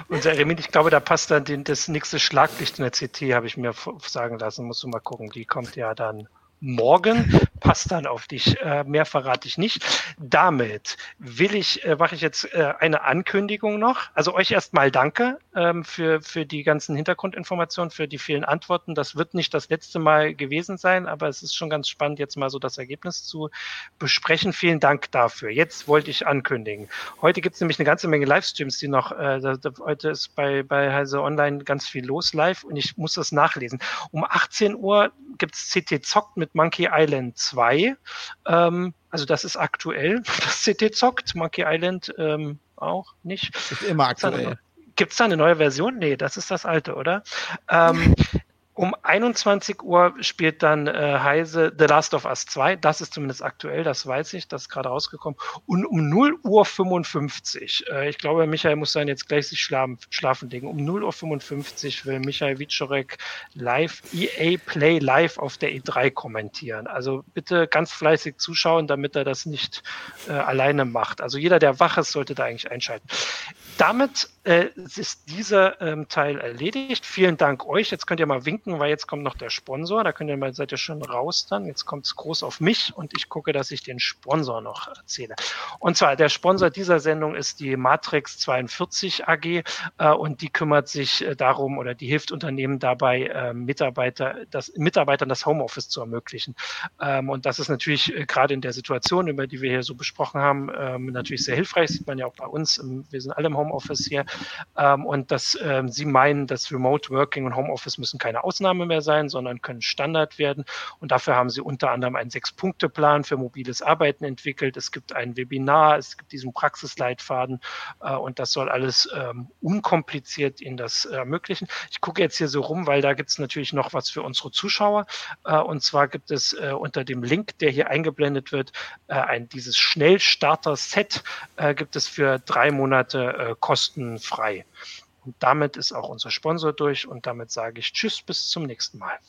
Und Eremit, ich glaube, da passt dann den, das nächste Schlaglicht in der CT, habe ich mir sagen lassen. Musst du mal gucken. Die kommt ja dann morgen. Passt dann auf dich. Äh, mehr verrate ich nicht. Damit will ich, äh, mache ich jetzt äh, eine Ankündigung noch. Also euch erstmal danke ähm, für, für die ganzen Hintergrundinformationen, für die vielen Antworten. Das wird nicht das letzte Mal gewesen sein, aber es ist schon ganz spannend, jetzt mal so das Ergebnis zu besprechen. Vielen Dank dafür. Jetzt wollte ich ankündigen. Heute gibt es nämlich eine ganze Menge Livestreams, die noch, äh, heute ist bei, bei Heise Online ganz viel los live und ich muss das nachlesen. Um 18 Uhr gibt es CT Zockt mit Monkey Island 2. Ähm, also das ist aktuell, das CT zockt, Monkey Island ähm, auch nicht. Ist immer aktuell. Gibt es da eine neue Version? Nee, das ist das alte, oder? Ähm, Um 21 Uhr spielt dann äh, Heise The Last of Us 2. Das ist zumindest aktuell, das weiß ich, das ist gerade rausgekommen. Und um 0 Uhr 55, äh, ich glaube, Michael muss dann jetzt gleich sich schlafen, schlafen legen. Um 0 Uhr 55 will Michael Wiczorek live EA Play live auf der E3 kommentieren. Also bitte ganz fleißig zuschauen, damit er das nicht äh, alleine macht. Also jeder, der wach ist, sollte da eigentlich einschalten. Damit äh, ist dieser ähm, Teil erledigt. Vielen Dank euch. Jetzt könnt ihr mal winken weil jetzt kommt noch der Sponsor. Da könnt ihr mal, seid ihr schon raus dann. Jetzt kommt es groß auf mich und ich gucke, dass ich den Sponsor noch erzähle. Und zwar der Sponsor dieser Sendung ist die Matrix 42 AG äh, und die kümmert sich äh, darum oder die hilft Unternehmen dabei, äh, Mitarbeiter, das, Mitarbeitern das Homeoffice zu ermöglichen. Ähm, und das ist natürlich äh, gerade in der Situation, über die wir hier so besprochen haben, ähm, natürlich sehr hilfreich. Sieht man ja auch bei uns. Im, wir sind alle im Homeoffice hier. Ähm, und dass ähm, sie meinen, dass Remote Working und Homeoffice müssen keine Ausnahme mehr sein, sondern können Standard werden. Und dafür haben sie unter anderem einen Sechs-Punkte-Plan für mobiles Arbeiten entwickelt. Es gibt ein Webinar, es gibt diesen Praxisleitfaden äh, und das soll alles ähm, unkompliziert Ihnen das ermöglichen. Ich gucke jetzt hier so rum, weil da gibt es natürlich noch was für unsere Zuschauer. Äh, und zwar gibt es äh, unter dem Link, der hier eingeblendet wird, äh, ein, dieses Schnellstarter-Set äh, gibt es für drei Monate äh, kostenfrei. Und damit ist auch unser Sponsor durch und damit sage ich Tschüss, bis zum nächsten Mal.